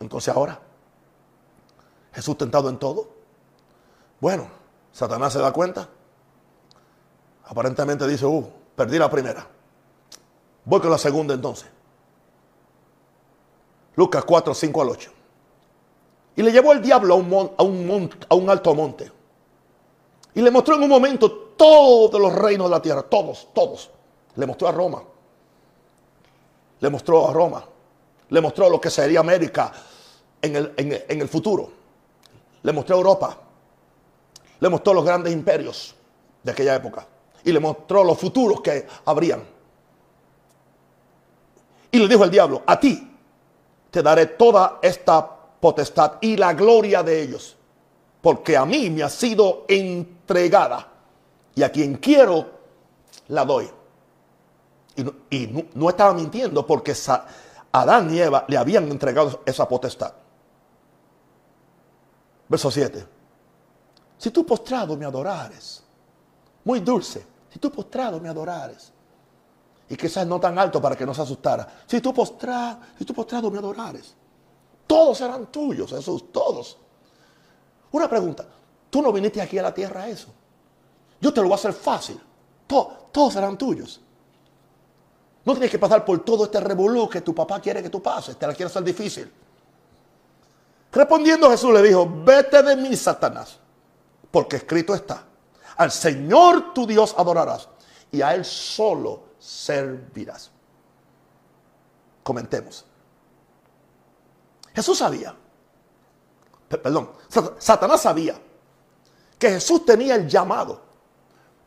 Entonces ahora, Jesús tentado en todo. Bueno, Satanás se da cuenta. Aparentemente dice, uh, perdí la primera. Voy con la segunda entonces. Lucas 4, 5 al 8. Y le llevó el diablo a un, a un, a un alto monte. Y le mostró en un momento todos los reinos de la tierra, todos, todos. Le mostró a Roma. Le mostró a Roma le mostró lo que sería América en el, futuro. Le mostró Europa. Le mostró los grandes imperios de aquella época. Y le mostró los futuros que habrían. Y le dijo el diablo, a ti te daré toda esta potestad y la gloria de ellos. Porque a mí me ha sido entregada. Y a quien quiero, la doy. Y no, estaba mintiendo porque Adán y Eva le habían entregado esa potestad. Verso 7. Si tú postrado me adorares, muy dulce, si tú postrado me adorares, y quizás no tan alto para que no se asustara, si tú postrado, si tú postrado me adorares, todos serán tuyos, Jesús, todos. Una pregunta, tú no viniste aquí a la tierra a eso. Yo te lo voy a hacer fácil. todos serán tuyos. No tienes que pasar por todo este revolú que tu papá quiere que tú pases. Te la quiere hacer difícil. Respondiendo Jesús le dijo, vete de mí, Satanás, porque escrito está, al Señor tu Dios adorarás y a Él solo servirás. Comentemos. Jesús sabía, perdón, Satanás sabía que Jesús tenía el llamado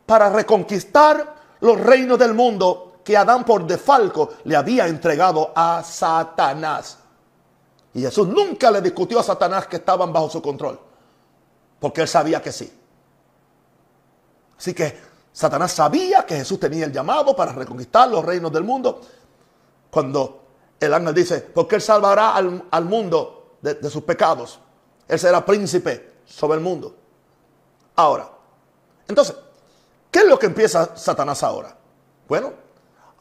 para reconquistar los reinos del mundo que Adán por defalco le había entregado a Satanás. Y Jesús nunca le discutió a Satanás que estaban bajo su control, porque él sabía que sí. Así que Satanás sabía que Jesús tenía el llamado para reconquistar los reinos del mundo. Cuando el ángel dice, porque él salvará al, mundo de, de sus pecados. Él será príncipe sobre el mundo. Ahora, Entonces, ¿qué es lo que empieza Satanás ahora? Bueno,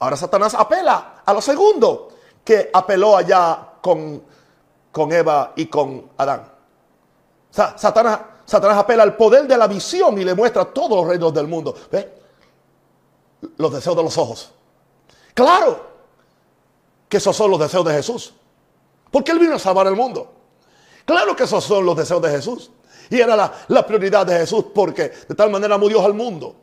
ahora Satanás apela a lo segundo que apeló allá con, con Eva y con Adán. O sea, Satanás, Satanás apela al poder de la visión y le muestra todos los reinos del mundo. ¿Ve? Los deseos de los ojos. Claro que esos son los deseos de Jesús. Porque Él vino a salvar el mundo. Claro que esos son los deseos de Jesús. Y era la, prioridad de Jesús porque de tal manera Dios al mundo.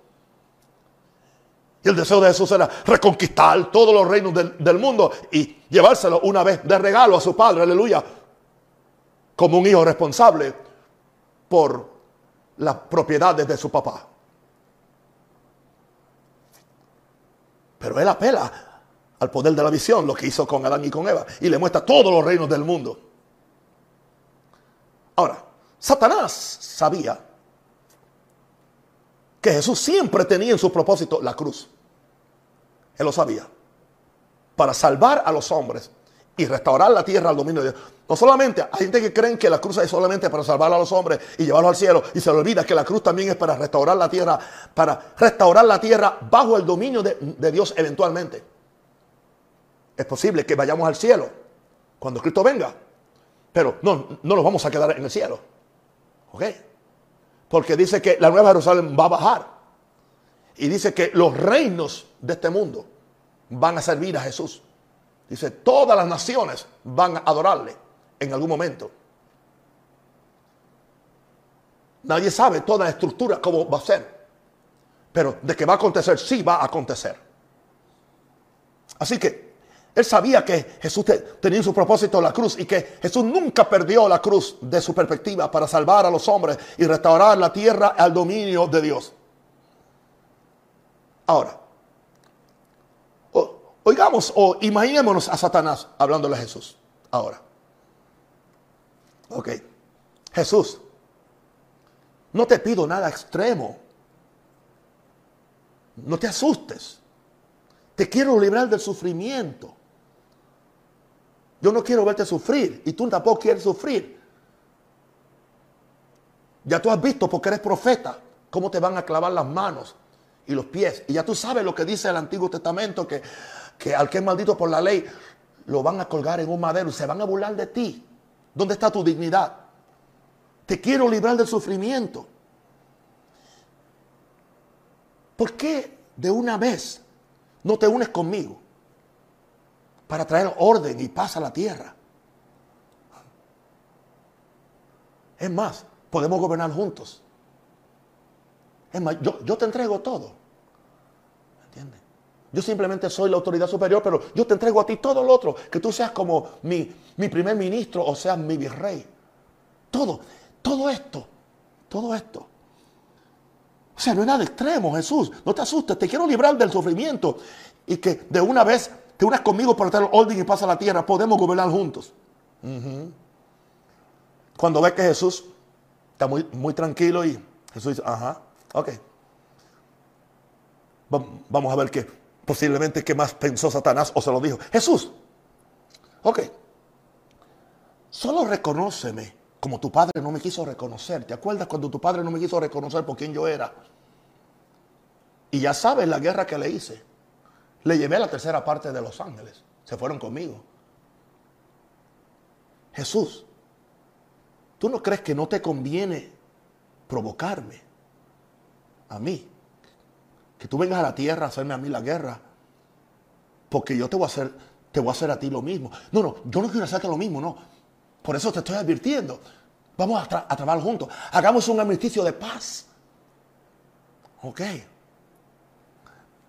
Y el deseo de Jesús era reconquistar todos los reinos del, mundo y llevárselo una vez de regalo a su Padre, aleluya, como un hijo responsable por las propiedades de su papá. Pero él apela al poder de la visión, lo que hizo con Adán y con Eva, y le muestra todos los reinos del mundo. Ahora, Satanás sabía que Jesús siempre tenía en su propósito la cruz. Él lo sabía. Para salvar a los hombres y restaurar la tierra al dominio de Dios. No solamente, hay gente que creen que la cruz es solamente para salvar a los hombres y llevarlos al cielo y se le olvida que la cruz también es para restaurar la tierra, para restaurar la tierra bajo el dominio de, Dios eventualmente. Es posible que vayamos al cielo cuando Cristo venga, pero no, no nos vamos a quedar en el cielo. ¿Ok? Porque dice que la nueva Jerusalén va a bajar. Y dice que los reinos de este mundo van a servir a Jesús. Dice, todas las naciones van a adorarle en algún momento. Nadie sabe toda la estructura cómo va a ser. Pero de que va a acontecer, sí va a acontecer. Así que él sabía que Jesús tenía en su propósito la cruz y que Jesús nunca perdió la cruz de su perspectiva para salvar a los hombres y restaurar la tierra al dominio de Dios. Ahora, oigamos o imaginémonos a Satanás hablándole a Jesús. Ahora. Ok. Jesús, no te pido nada extremo. No te asustes. Te quiero librar del sufrimiento. Yo no quiero verte sufrir y tú tampoco quieres sufrir. Ya tú has visto porque eres profeta cómo te van a clavar las manos y los pies. Y ya tú sabes lo que dice el Antiguo Testamento, que, que al que es maldito por la ley, lo van a colgar en un madero y se van a burlar de ti. ¿Dónde está tu dignidad? Te quiero librar del sufrimiento. ¿Por qué de una vez no te unes conmigo? Para traer orden y paz a la tierra. Es más, podemos gobernar juntos. Es más, yo, te entrego todo. ¿Entiendes? Yo simplemente soy la autoridad superior, pero yo te entrego a ti todo lo otro. Que tú seas como mi, mi primer ministro o seas mi virrey. Todo, todo esto, todo esto. O sea, no es nada extremo, Jesús. No te asustes, te quiero librar del sufrimiento. Y que de una vez te unas conmigo para traer orden y paz a la tierra. Podemos gobernar juntos. Cuando ve que Jesús está muy, muy tranquilo y Jesús dice, ajá, ok. Vamos a ver qué, posiblemente qué más pensó Satanás o se lo dijo. Jesús, ok, solo reconóceme como tu padre no me quiso reconocer. ¿Te acuerdas cuando tu padre no me quiso reconocer por quién yo era? Y ya sabes la guerra que le hice. Le llevé a la tercera parte de los ángeles. Se fueron conmigo. Jesús, ¿tú no crees que no te conviene provocarme a mí? Que tú vengas a la tierra a hacerme a mí la guerra. Porque yo te voy a hacer, te voy a hacer a ti lo mismo. No, no, yo no quiero hacerte lo mismo, no. Por eso te estoy advirtiendo. Vamos a, trabajar juntos. Hagamos un armisticio de paz. Ok.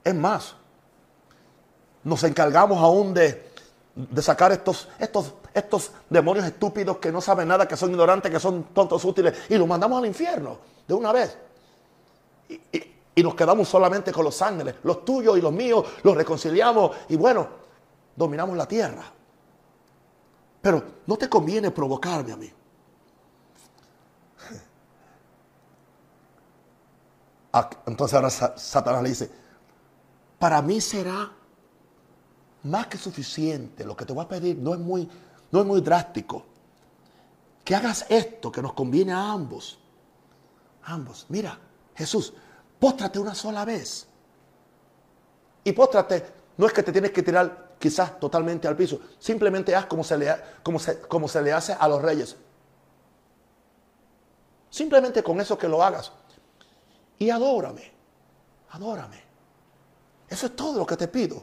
Es más, nos encargamos aún de, sacar estos, estos, estos demonios estúpidos que no saben nada, que son ignorantes, que son tontos útiles, y los mandamos al infierno de una vez. Y, nos quedamos solamente con los ángeles, los tuyos y los míos, los reconciliamos y bueno, dominamos la tierra. Pero no te conviene provocarme a mí. Ah, entonces ahora Satanás le dice, para mí será más que suficiente. Lo que te voy a pedir no es muy, no es muy drástico. Que hagas esto que nos conviene a ambos. Ambos. Mira, Jesús, póstrate una sola vez. Y póstrate, no es que te tienes que tirar quizás totalmente al piso, simplemente haz como se le, como como se le hace a los reyes. Simplemente con eso que lo hagas. Y adórame, adórame. Eso es todo lo que te pido.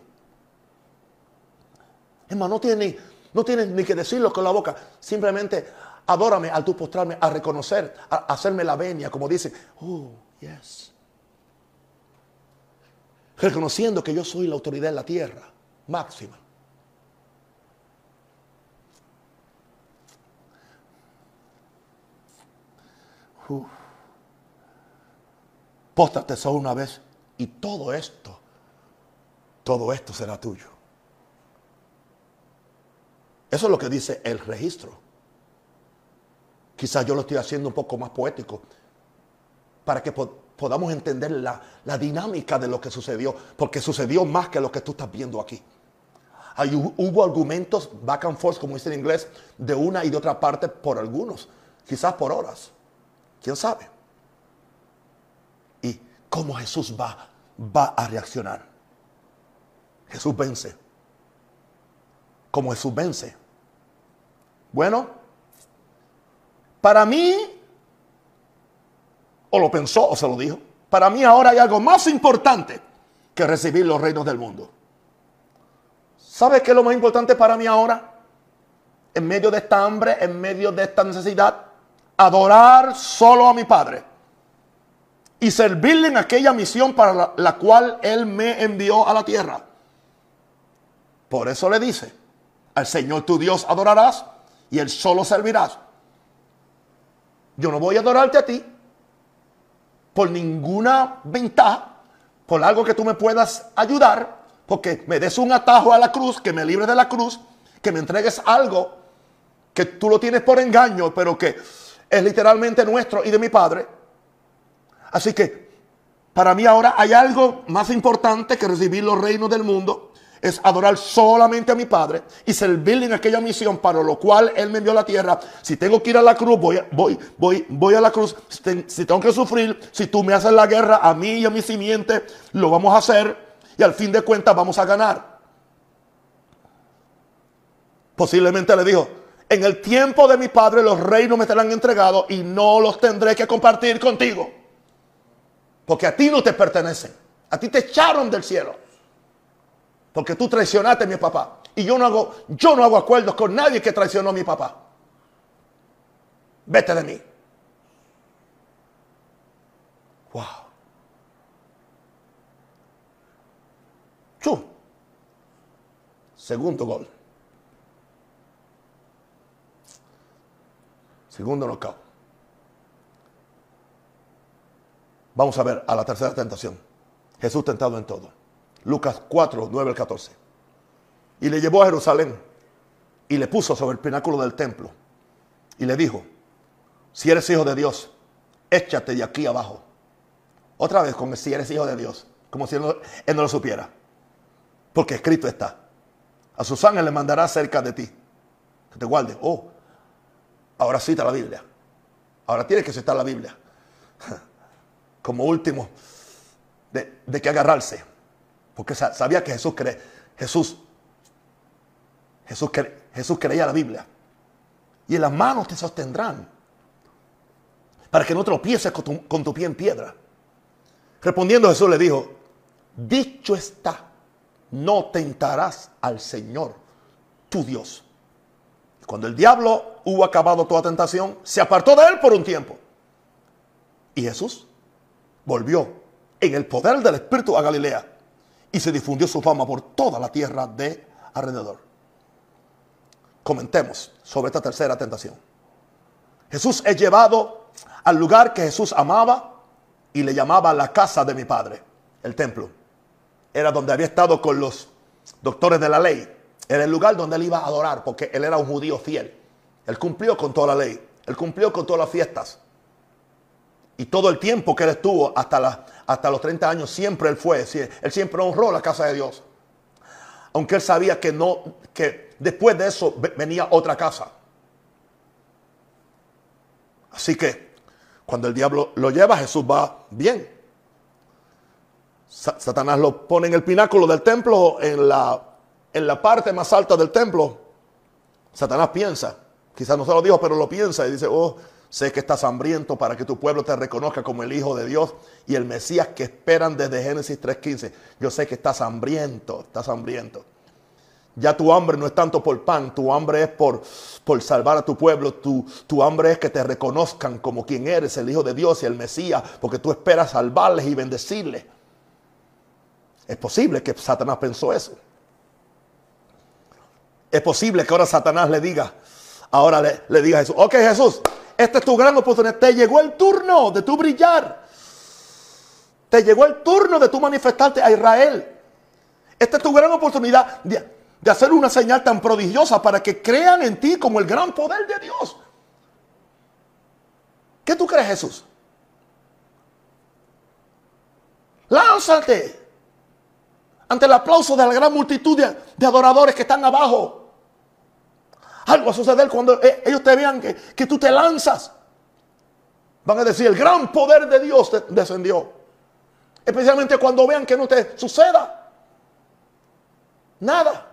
Hermano, no tienes, no tienes ni que decirlo con la boca. Simplemente adórame al tu postrarme, a reconocer, a hacerme la venia, como dice, oh, yes. Reconociendo que yo soy la autoridad en la tierra, máxima. Póstate solo una vez y todo esto, todo esto será tuyo. Eso es lo que dice el registro. Quizás yo lo estoy haciendo un poco más poético para que podamos entender la, dinámica de lo que sucedió, porque sucedió más que lo que tú estás viendo aquí. Hay, hubo argumentos back and forth, como dice en inglés, de una y de otra parte por algunos, quizás por horas. ¿Quién sabe? ¿Y cómo Jesús va, va a reaccionar? Jesús vence. ¿Cómo Jesús vence? Bueno, para mí, o lo pensó o se lo dijo, para mí ahora hay algo más importante que recibir los reinos del mundo. ¿Sabe qué es lo más importante para mí ahora? En medio de esta hambre, en medio de esta necesidad, adorar solo a mi Padre y servirle en aquella misión para la, cual Él me envió a la tierra. Por eso le dice, al Señor tu Dios adorarás y Él solo servirás. Yo no voy a adorarte a ti por ninguna ventaja, por algo que tú me puedas ayudar, porque me des un atajo a la cruz, que me libre de la cruz, que me entregues algo que tú lo tienes por engaño, pero que es literalmente nuestro y de mi Padre. Así que para mí ahora hay algo más importante que recibir los reinos del mundo. Es adorar solamente a mi Padre y servirle en aquella misión para lo cual Él me envió a la tierra. Si tengo que ir a la cruz, voy, voy, voy, voy a la cruz. Si tengo que sufrir, si tú me haces la guerra a mí y a mi simiente, lo vamos a hacer y al fin de cuentas vamos a ganar. Posiblemente le dijo, en el tiempo de mi Padre los reinos me serán entregados y no los tendré que compartir contigo. Porque a ti no te pertenecen. A ti te echaron del cielo. Porque tú traicionaste a mi papá. Y yo no hago, yo no hago acuerdos con nadie que traicionó a mi papá. Vete de mí. Wow. Chu. Segundo gol. Segundo knockout. Vamos a ver a la tercera tentación. Jesús tentado en todo. Lucas 4, 9 al 14. Y le llevó a Jerusalén y le puso sobre el pináculo del templo y le dijo, si eres hijo de Dios, échate de aquí abajo. Otra vez con si eres hijo de Dios, como si él no, lo supiera. Porque escrito está, a sus ángeles le mandará cerca de ti, que te guarde. Oh, Ahora cita la Biblia. Ahora tiene que citar la Biblia. Como último de, de que agarrarse. Porque sabía que Jesús. Jesús, Jesús creía la Biblia. Y en las manos te sostendrán. Para que no tropieces con tu, con tu pie en piedra. Respondiendo Jesús le dijo, dicho está, no tentarás al Señor, tu Dios. Cuando el diablo hubo acabado toda tentación, se apartó de él por un tiempo. Y Jesús volvió en el poder del Espíritu a Galilea y se difundió su fama por toda la tierra de alrededor. Comentemos sobre esta tercera tentación. Jesús es llevado al lugar que Jesús amaba y le llamaba la casa de mi padre, el templo. Era donde había estado con los doctores de la ley, era el lugar donde él iba a adorar, porque él era un judío fiel. Él cumplió con toda la ley. Él cumplió con todas las fiestas. Y todo el tiempo que él estuvo, hasta, hasta los 30 años, siempre él fue. Él siempre honró la casa de Dios. Aunque él sabía que, no, que después de eso venía otra casa. Así que cuando el diablo lo lleva, Jesús va bien. Satanás lo pone en el pináculo del templo, en la, en la parte más alta del templo. Satanás piensa, quizás no se lo dijo, pero lo piensa y dice, oh, sé que estás hambriento para que tu pueblo te reconozca como el Hijo de Dios y el Mesías que esperan desde Génesis 3.15. Yo sé que estás hambriento, estás hambriento. Ya tu hambre no es tanto por pan, tu hambre es por, por salvar a tu pueblo, tu, tu hambre es que te reconozcan como quien eres, el Hijo de Dios y el Mesías, porque tú esperas salvarles y bendecirles. Es posible que Satanás pensó eso. Es posible que ahora Satanás le diga, ahora le, le diga a Jesús, ok Jesús, esta es tu gran oportunidad, te llegó el turno de tu brillar. Te llegó el turno de tu manifestarte a Israel. Esta es tu gran oportunidad de, de hacer una señal tan prodigiosa para que crean en ti como el gran poder de Dios. ¿Qué tú crees, Jesús? Lánzate ante el aplauso de la gran multitud de, adoradores que están abajo. Algo va a suceder cuando eh, ellos te vean que, que tú te lanzas. Van a decir, el gran poder de Dios descendió. Especialmente cuando vean que no te suceda. Nada.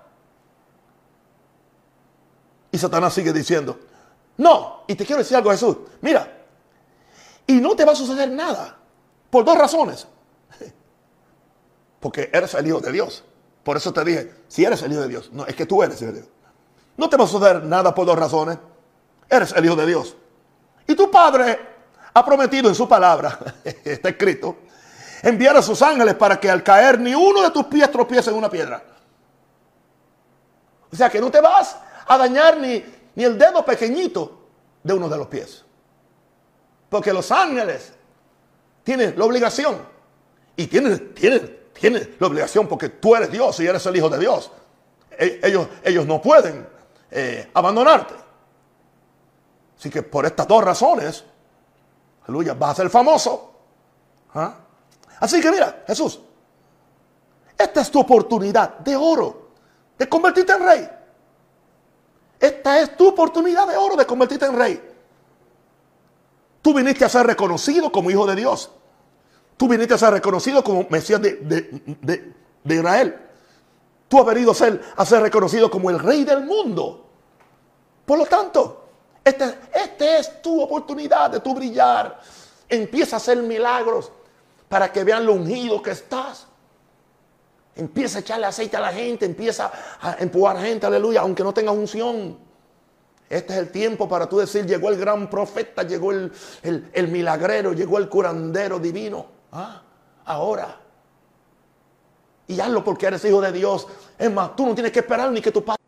Y Satanás sigue diciendo, no, y te quiero decir algo Jesús, mira, y no te va a suceder nada, por dos razones. Porque eres el Hijo de Dios. Por eso te dije, si eres el Hijo de Dios, no, es que tú eres el Hijo de Dios. No te va a suceder nada por dos razones. Eres el Hijo de Dios. Y tu Padre ha prometido en su palabra, está escrito, enviar a sus ángeles para que al caer ni uno de tus pies tropiece en una piedra. O sea que no te vas a dañar ni, ni el dedo pequeñito de uno de los pies. Porque los ángeles tienen la obligación. Y tienen, tienen, tienen la obligación porque tú eres Dios y eres el Hijo de Dios. E, ellos, ellos no pueden eh, abandonarte. Así que por estas dos razones, aleluya, vas a ser famoso. ¿Ah? Así que mira, Jesús, esta es tu oportunidad de oro, de convertirte en rey. Esta es tu oportunidad de oro de convertirte en rey. Tú viniste a ser reconocido como hijo de Dios. Tú viniste a ser reconocido como Mesías de, Israel. Tú has venido a ser, a ser reconocido como el rey del mundo. Por lo tanto, esta este es tu oportunidad de tu brillar. Empieza a hacer milagros para que vean lo ungido que estás. Empieza a echarle aceite a la gente, empieza a empujar gente, aleluya, aunque no tenga unción. Este es el tiempo para tú decir, llegó el gran profeta, llegó el, milagrero, llegó el curandero divino. Ah, ahora. Y hazlo porque eres hijo de Dios. Es más, tú no tienes que esperar ni que tu padre...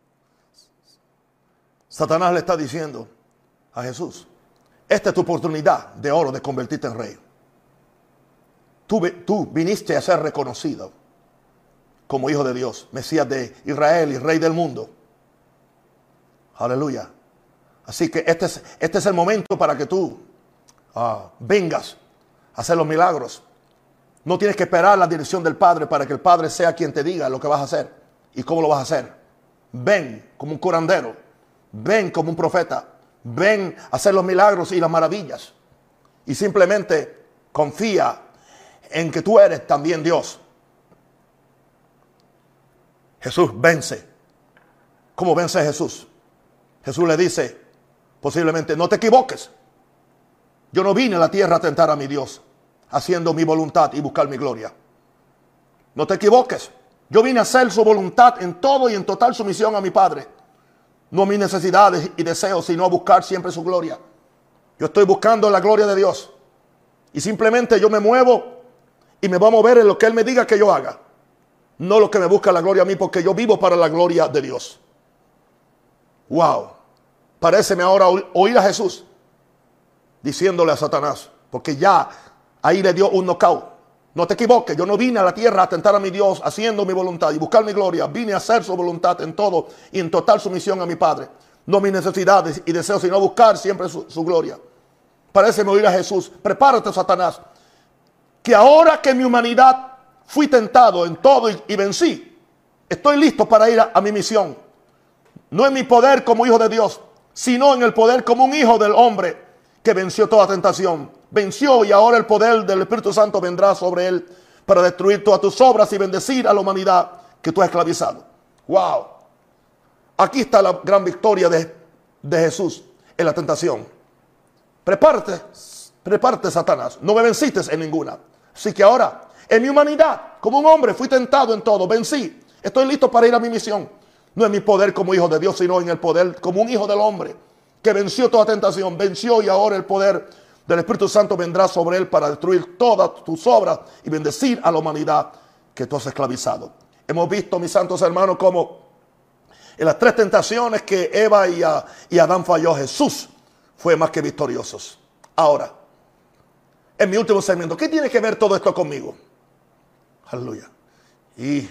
Satanás le está diciendo a Jesús, esta es tu oportunidad de oro de convertirte en rey. Tú, viniste a ser reconocido como hijo de Dios, Mesías de Israel y rey del mundo. Aleluya. Así que este es, este es el momento para que tú ah, vengas a hacer los milagros. No tienes que esperar la dirección del Padre para que el Padre sea quien te diga lo que vas a hacer y cómo lo vas a hacer. Ven como un curandero. Ven como un profeta. Ven a hacer los milagros y las maravillas. Y simplemente confía en que tú eres también Dios. Jesús vence. ¿Cómo vence Jesús? Jesús le dice, posiblemente, no te equivoques. Yo no vine a la tierra a tentar a mi Dios, haciendo mi voluntad y buscar mi gloria. No te equivoques. Yo vine a hacer su voluntad en todo y en total sumisión a mi Padre. No mis necesidades y deseos, sino a buscar siempre su gloria. Yo estoy buscando la gloria de Dios. Y simplemente yo me muevo y me voy a mover en lo que Él me diga que yo haga. No lo que me busca la gloria a mí, porque yo vivo para la gloria de Dios. Wow. Pareceme ahora oír a Jesús diciéndole a Satanás, porque ya ahí le dio un knockout. No te equivoques, yo no vine a la tierra a tentar a mi Dios haciendo mi voluntad y buscar mi gloria. Vine a hacer su voluntad en todo y en total sumisión a mi Padre. No mis necesidades y deseos, sino buscar siempre su, gloria. Pareceme oír a Jesús. Prepárate, Satanás, que ahora que mi humanidad fui tentado en todo y, vencí. Estoy listo para ir a, mi misión. No en mi poder como hijo de Dios, sino en el poder como un hijo del hombre que venció toda tentación. Venció y ahora el poder del Espíritu Santo vendrá sobre él para destruir todas tus obras y bendecir a la humanidad que tú has esclavizado. Wow. Aquí está la gran victoria de, de Jesús en la tentación. Prepárate, prepárate, Satanás. No me venciste en ninguna. Así que ahora, en mi humanidad, como un hombre, fui tentado en todo, vencí. Estoy listo para ir a mi misión. No en mi poder como hijo de Dios, sino en el poder como un hijo del hombre que venció toda tentación, venció y ahora el poder del Espíritu Santo vendrá sobre él para destruir todas tus obras y bendecir a la humanidad que tú has esclavizado. Hemos visto, mis santos hermanos, como en las tres tentaciones que Eva y, Adán falló, Jesús fue más que victoriosos. Ahora, en mi último segmento, ¿qué tiene que ver todo esto conmigo? Aleluya. Y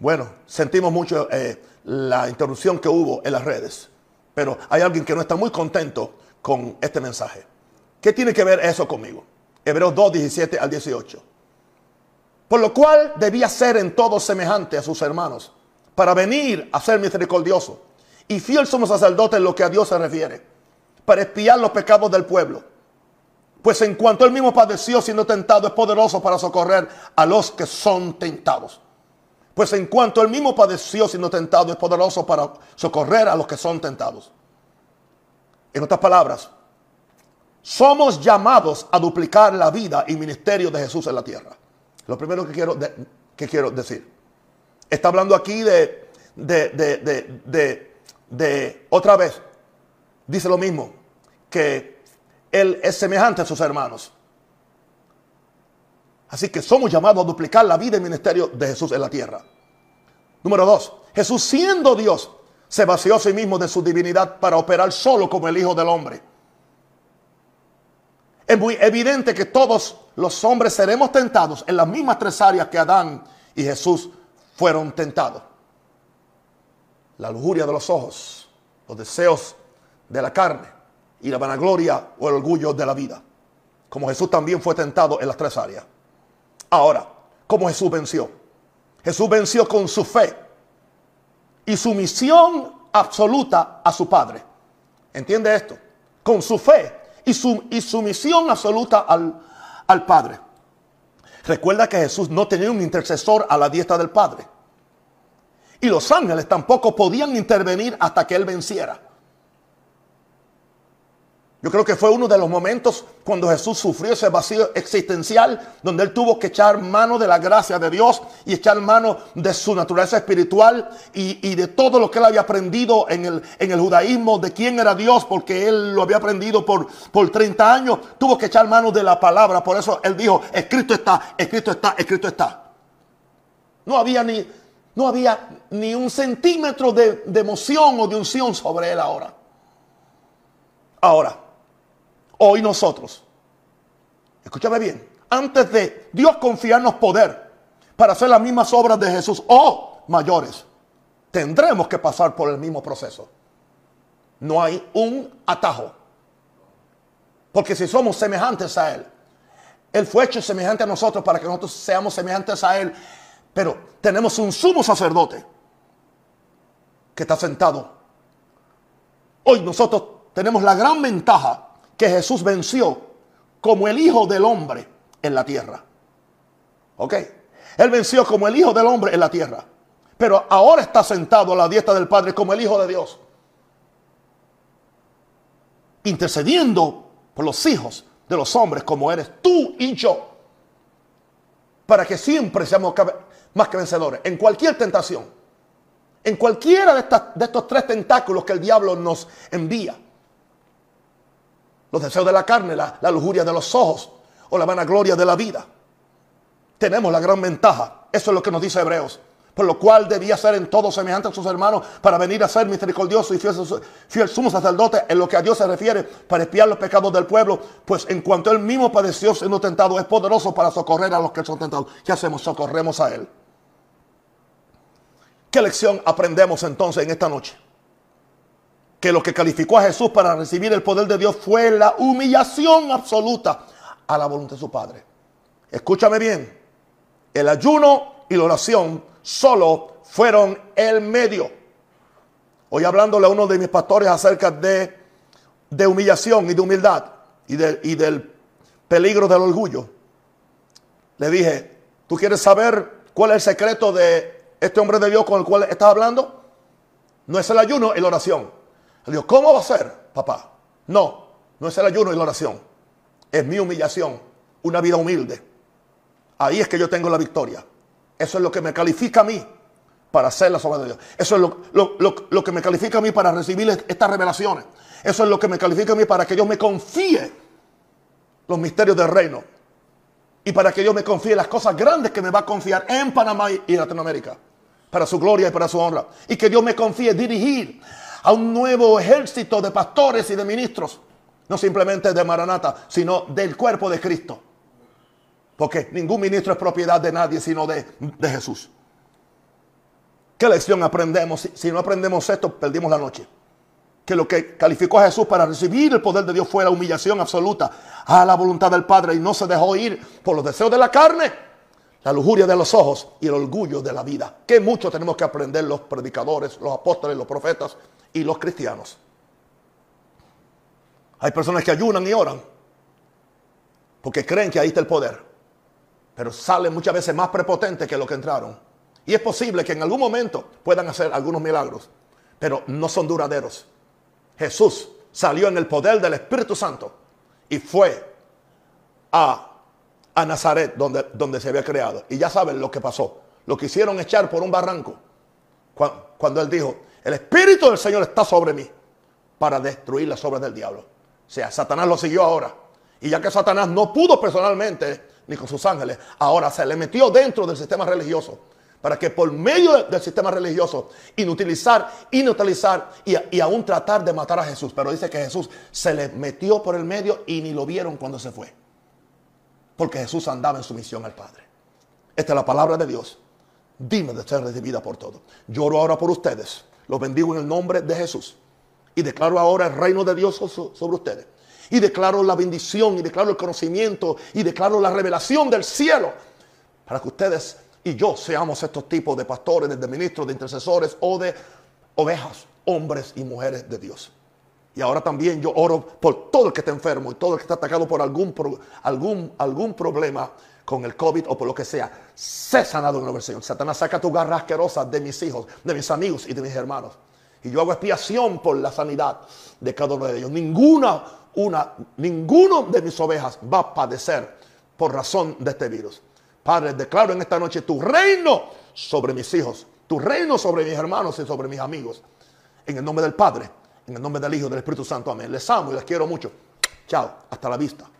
bueno, sentimos mucho eh, la interrupción que hubo en las redes, pero hay alguien que no está muy contento con este mensaje. ¿Qué tiene que ver eso conmigo? Hebreos 2, 17 al 18. Por lo cual debía ser en todo semejante a sus hermanos, para venir a ser misericordioso y fiel somos sacerdote en lo que a Dios se refiere, para espiar los pecados del pueblo. Pues en cuanto él mismo padeció siendo tentado, es poderoso para socorrer a los que son tentados. Pues en cuanto él mismo padeció siendo tentado, es poderoso para socorrer a los que son tentados. En otras palabras, somos llamados a duplicar la vida y ministerio de Jesús en la tierra. Lo primero que quiero, que quiero decir. Está hablando aquí de, de, de, de, otra vez, dice lo mismo, que Él es semejante a sus hermanos. Así que somos llamados a duplicar la vida y ministerio de Jesús en la tierra. Número dos, Jesús siendo Dios, se vació a sí mismo de su divinidad para operar solo como el Hijo del Hombre. Es muy evidente que todos los hombres seremos tentados en las mismas tres áreas que Adán y Jesús fueron tentados. La lujuria de los ojos, los deseos de la carne y la vanagloria o el orgullo de la vida. Como Jesús también fue tentado en las tres áreas. Ahora, ¿cómo Jesús venció? Jesús venció con su fe y su misión absoluta a su Padre. ¿Entiende esto? Con su fe y su, y su misión absoluta al, al Padre. Recuerda que Jesús no tenía un intercesor a la diestra del Padre. Y los ángeles tampoco podían intervenir hasta que Él venciera. Yo creo que fue uno de los momentos cuando Jesús sufrió ese vacío existencial, donde él tuvo que echar mano de la gracia de Dios y echar mano de su naturaleza espiritual y, de todo lo que él había aprendido en el, judaísmo, de quién era Dios, porque él lo había aprendido por, por 30 años. Tuvo que echar mano de la palabra. Por eso él dijo, escrito está, escrito está, escrito está. No había ni, no había ni un centímetro de emoción o de unción sobre él ahora. Ahora hoy nosotros, escúchame bien, antes de Dios confiarnos poder para hacer las mismas obras de Jesús o mayores, tendremos que pasar por el mismo proceso. No hay un atajo. Porque si somos semejantes a Él, Él fue hecho semejante a nosotros para que nosotros seamos semejantes a Él. Pero tenemos un sumo sacerdote que está sentado. Hoy nosotros tenemos la gran ventaja que Jesús venció como el Hijo del Hombre en la tierra. ¿Ok? Él venció como el Hijo del Hombre en la tierra. Pero ahora está sentado a la diestra del Padre como el Hijo de Dios. Intercediendo por los hijos de los hombres como eres tú y yo. Para que siempre seamos más que vencedores. En cualquier tentación. En cualquiera de, de estos tres tentáculos que el diablo nos envía los deseos de la carne, la, lujuria de los ojos o la vanagloria de la vida. Tenemos la gran ventaja. Eso es lo que nos dice Hebreos. Por lo cual debía ser en todo semejante a sus hermanos para venir a ser misericordioso y fiel, fiel, sumo sacerdote en lo que a Dios se refiere, para espiar los pecados del pueblo. Pues en cuanto él mismo padeció siendo tentado, es poderoso para socorrer a los que son tentados. ¿Qué hacemos? Socorremos a él. ¿Qué lección aprendemos entonces en esta noche? Que lo que calificó a Jesús para recibir el poder de Dios fue la humillación absoluta a la voluntad de su Padre. Escúchame bien, el ayuno y la oración solo fueron el medio. Hoy hablándole a uno de mis pastores acerca de, de humillación y de humildad y, y del peligro del orgullo, le dije, ¿Tú quieres saber cuál es el secreto de este hombre de Dios con el cual estás hablando? No es el ayuno y la oración. Dijo, ¿cómo va a ser, papá? No, no es el ayuno y la oración. Es mi humillación, una vida humilde. Ahí es que yo tengo la victoria. Eso es lo que me califica a mí para hacer la obras de Dios. Eso es lo, que me califica a mí para recibir estas revelaciones. Eso es lo que me califica a mí para que Dios me confíe los misterios del reino. Y para que Dios me confíe las cosas grandes que me va a confiar en Panamá y en Latinoamérica. Para su gloria y para su honra. Y que Dios me confíe dirigir a un nuevo ejército de pastores y de ministros. No simplemente de Maranata, sino del cuerpo de Cristo. Porque ningún ministro es propiedad de nadie, sino de, de Jesús. ¿Qué lección aprendemos? Si, no aprendemos esto, perdimos la noche. Que lo que calificó a Jesús para recibir el poder de Dios fue la humillación absoluta a la voluntad del Padre y no se dejó ir por los deseos de la carne, la lujuria de los ojos y el orgullo de la vida. Que mucho tenemos que aprender los predicadores, los apóstoles, los profetas y los cristianos. Hay personas que ayunan y oran porque creen que ahí está el poder, pero salen muchas veces más prepotentes que lo que entraron. Y es posible que en algún momento puedan hacer algunos milagros, pero no son duraderos. Jesús salió en el poder del Espíritu Santo y fue a, Nazaret, donde, donde se había creado. Y ya saben lo que pasó. Lo quisieron echar por un barranco. Cuando, cuando él dijo, el Espíritu del Señor está sobre mí para destruir las obras del diablo. O sea, Satanás lo siguió ahora. Y ya que Satanás no pudo personalmente ni con sus ángeles, ahora se le metió dentro del sistema religioso para que por medio del sistema religioso inutilizar, inutilizar y, aún tratar de matar a Jesús. Pero dice que Jesús se le metió por el medio y ni lo vieron cuando se fue. Porque Jesús andaba en su misión al Padre. Esta es la palabra de Dios. Dime de ser recibida por todo. Lloro ahora por ustedes. Los bendigo en el nombre de Jesús. Y declaro ahora el reino de Dios sobre ustedes. Y declaro la bendición y declaro el conocimiento y declaro la revelación del cielo para que ustedes y yo seamos estos tipos de pastores, de ministros, de intercesores o de ovejas, hombres y mujeres de Dios. Y ahora también yo oro por todo el que está enfermo y todo el que está atacado por algún, algún, algún problema con el COVID o por lo que sea. Sé sanado en el Señor. Satanás saca tu garra asquerosa de mis hijos, de mis amigos y de mis hermanos. Y yo hago expiación por la sanidad de cada uno de ellos. Ninguna, una, ninguno de mis ovejas va a padecer por razón de este virus. Padre, declaro en esta noche tu reino sobre mis hijos, tu reino sobre mis hermanos y sobre mis amigos. En el nombre del Padre, en el nombre del Hijo del Espíritu Santo. Amén. Les amo y les quiero mucho. Chao. Hasta la vista.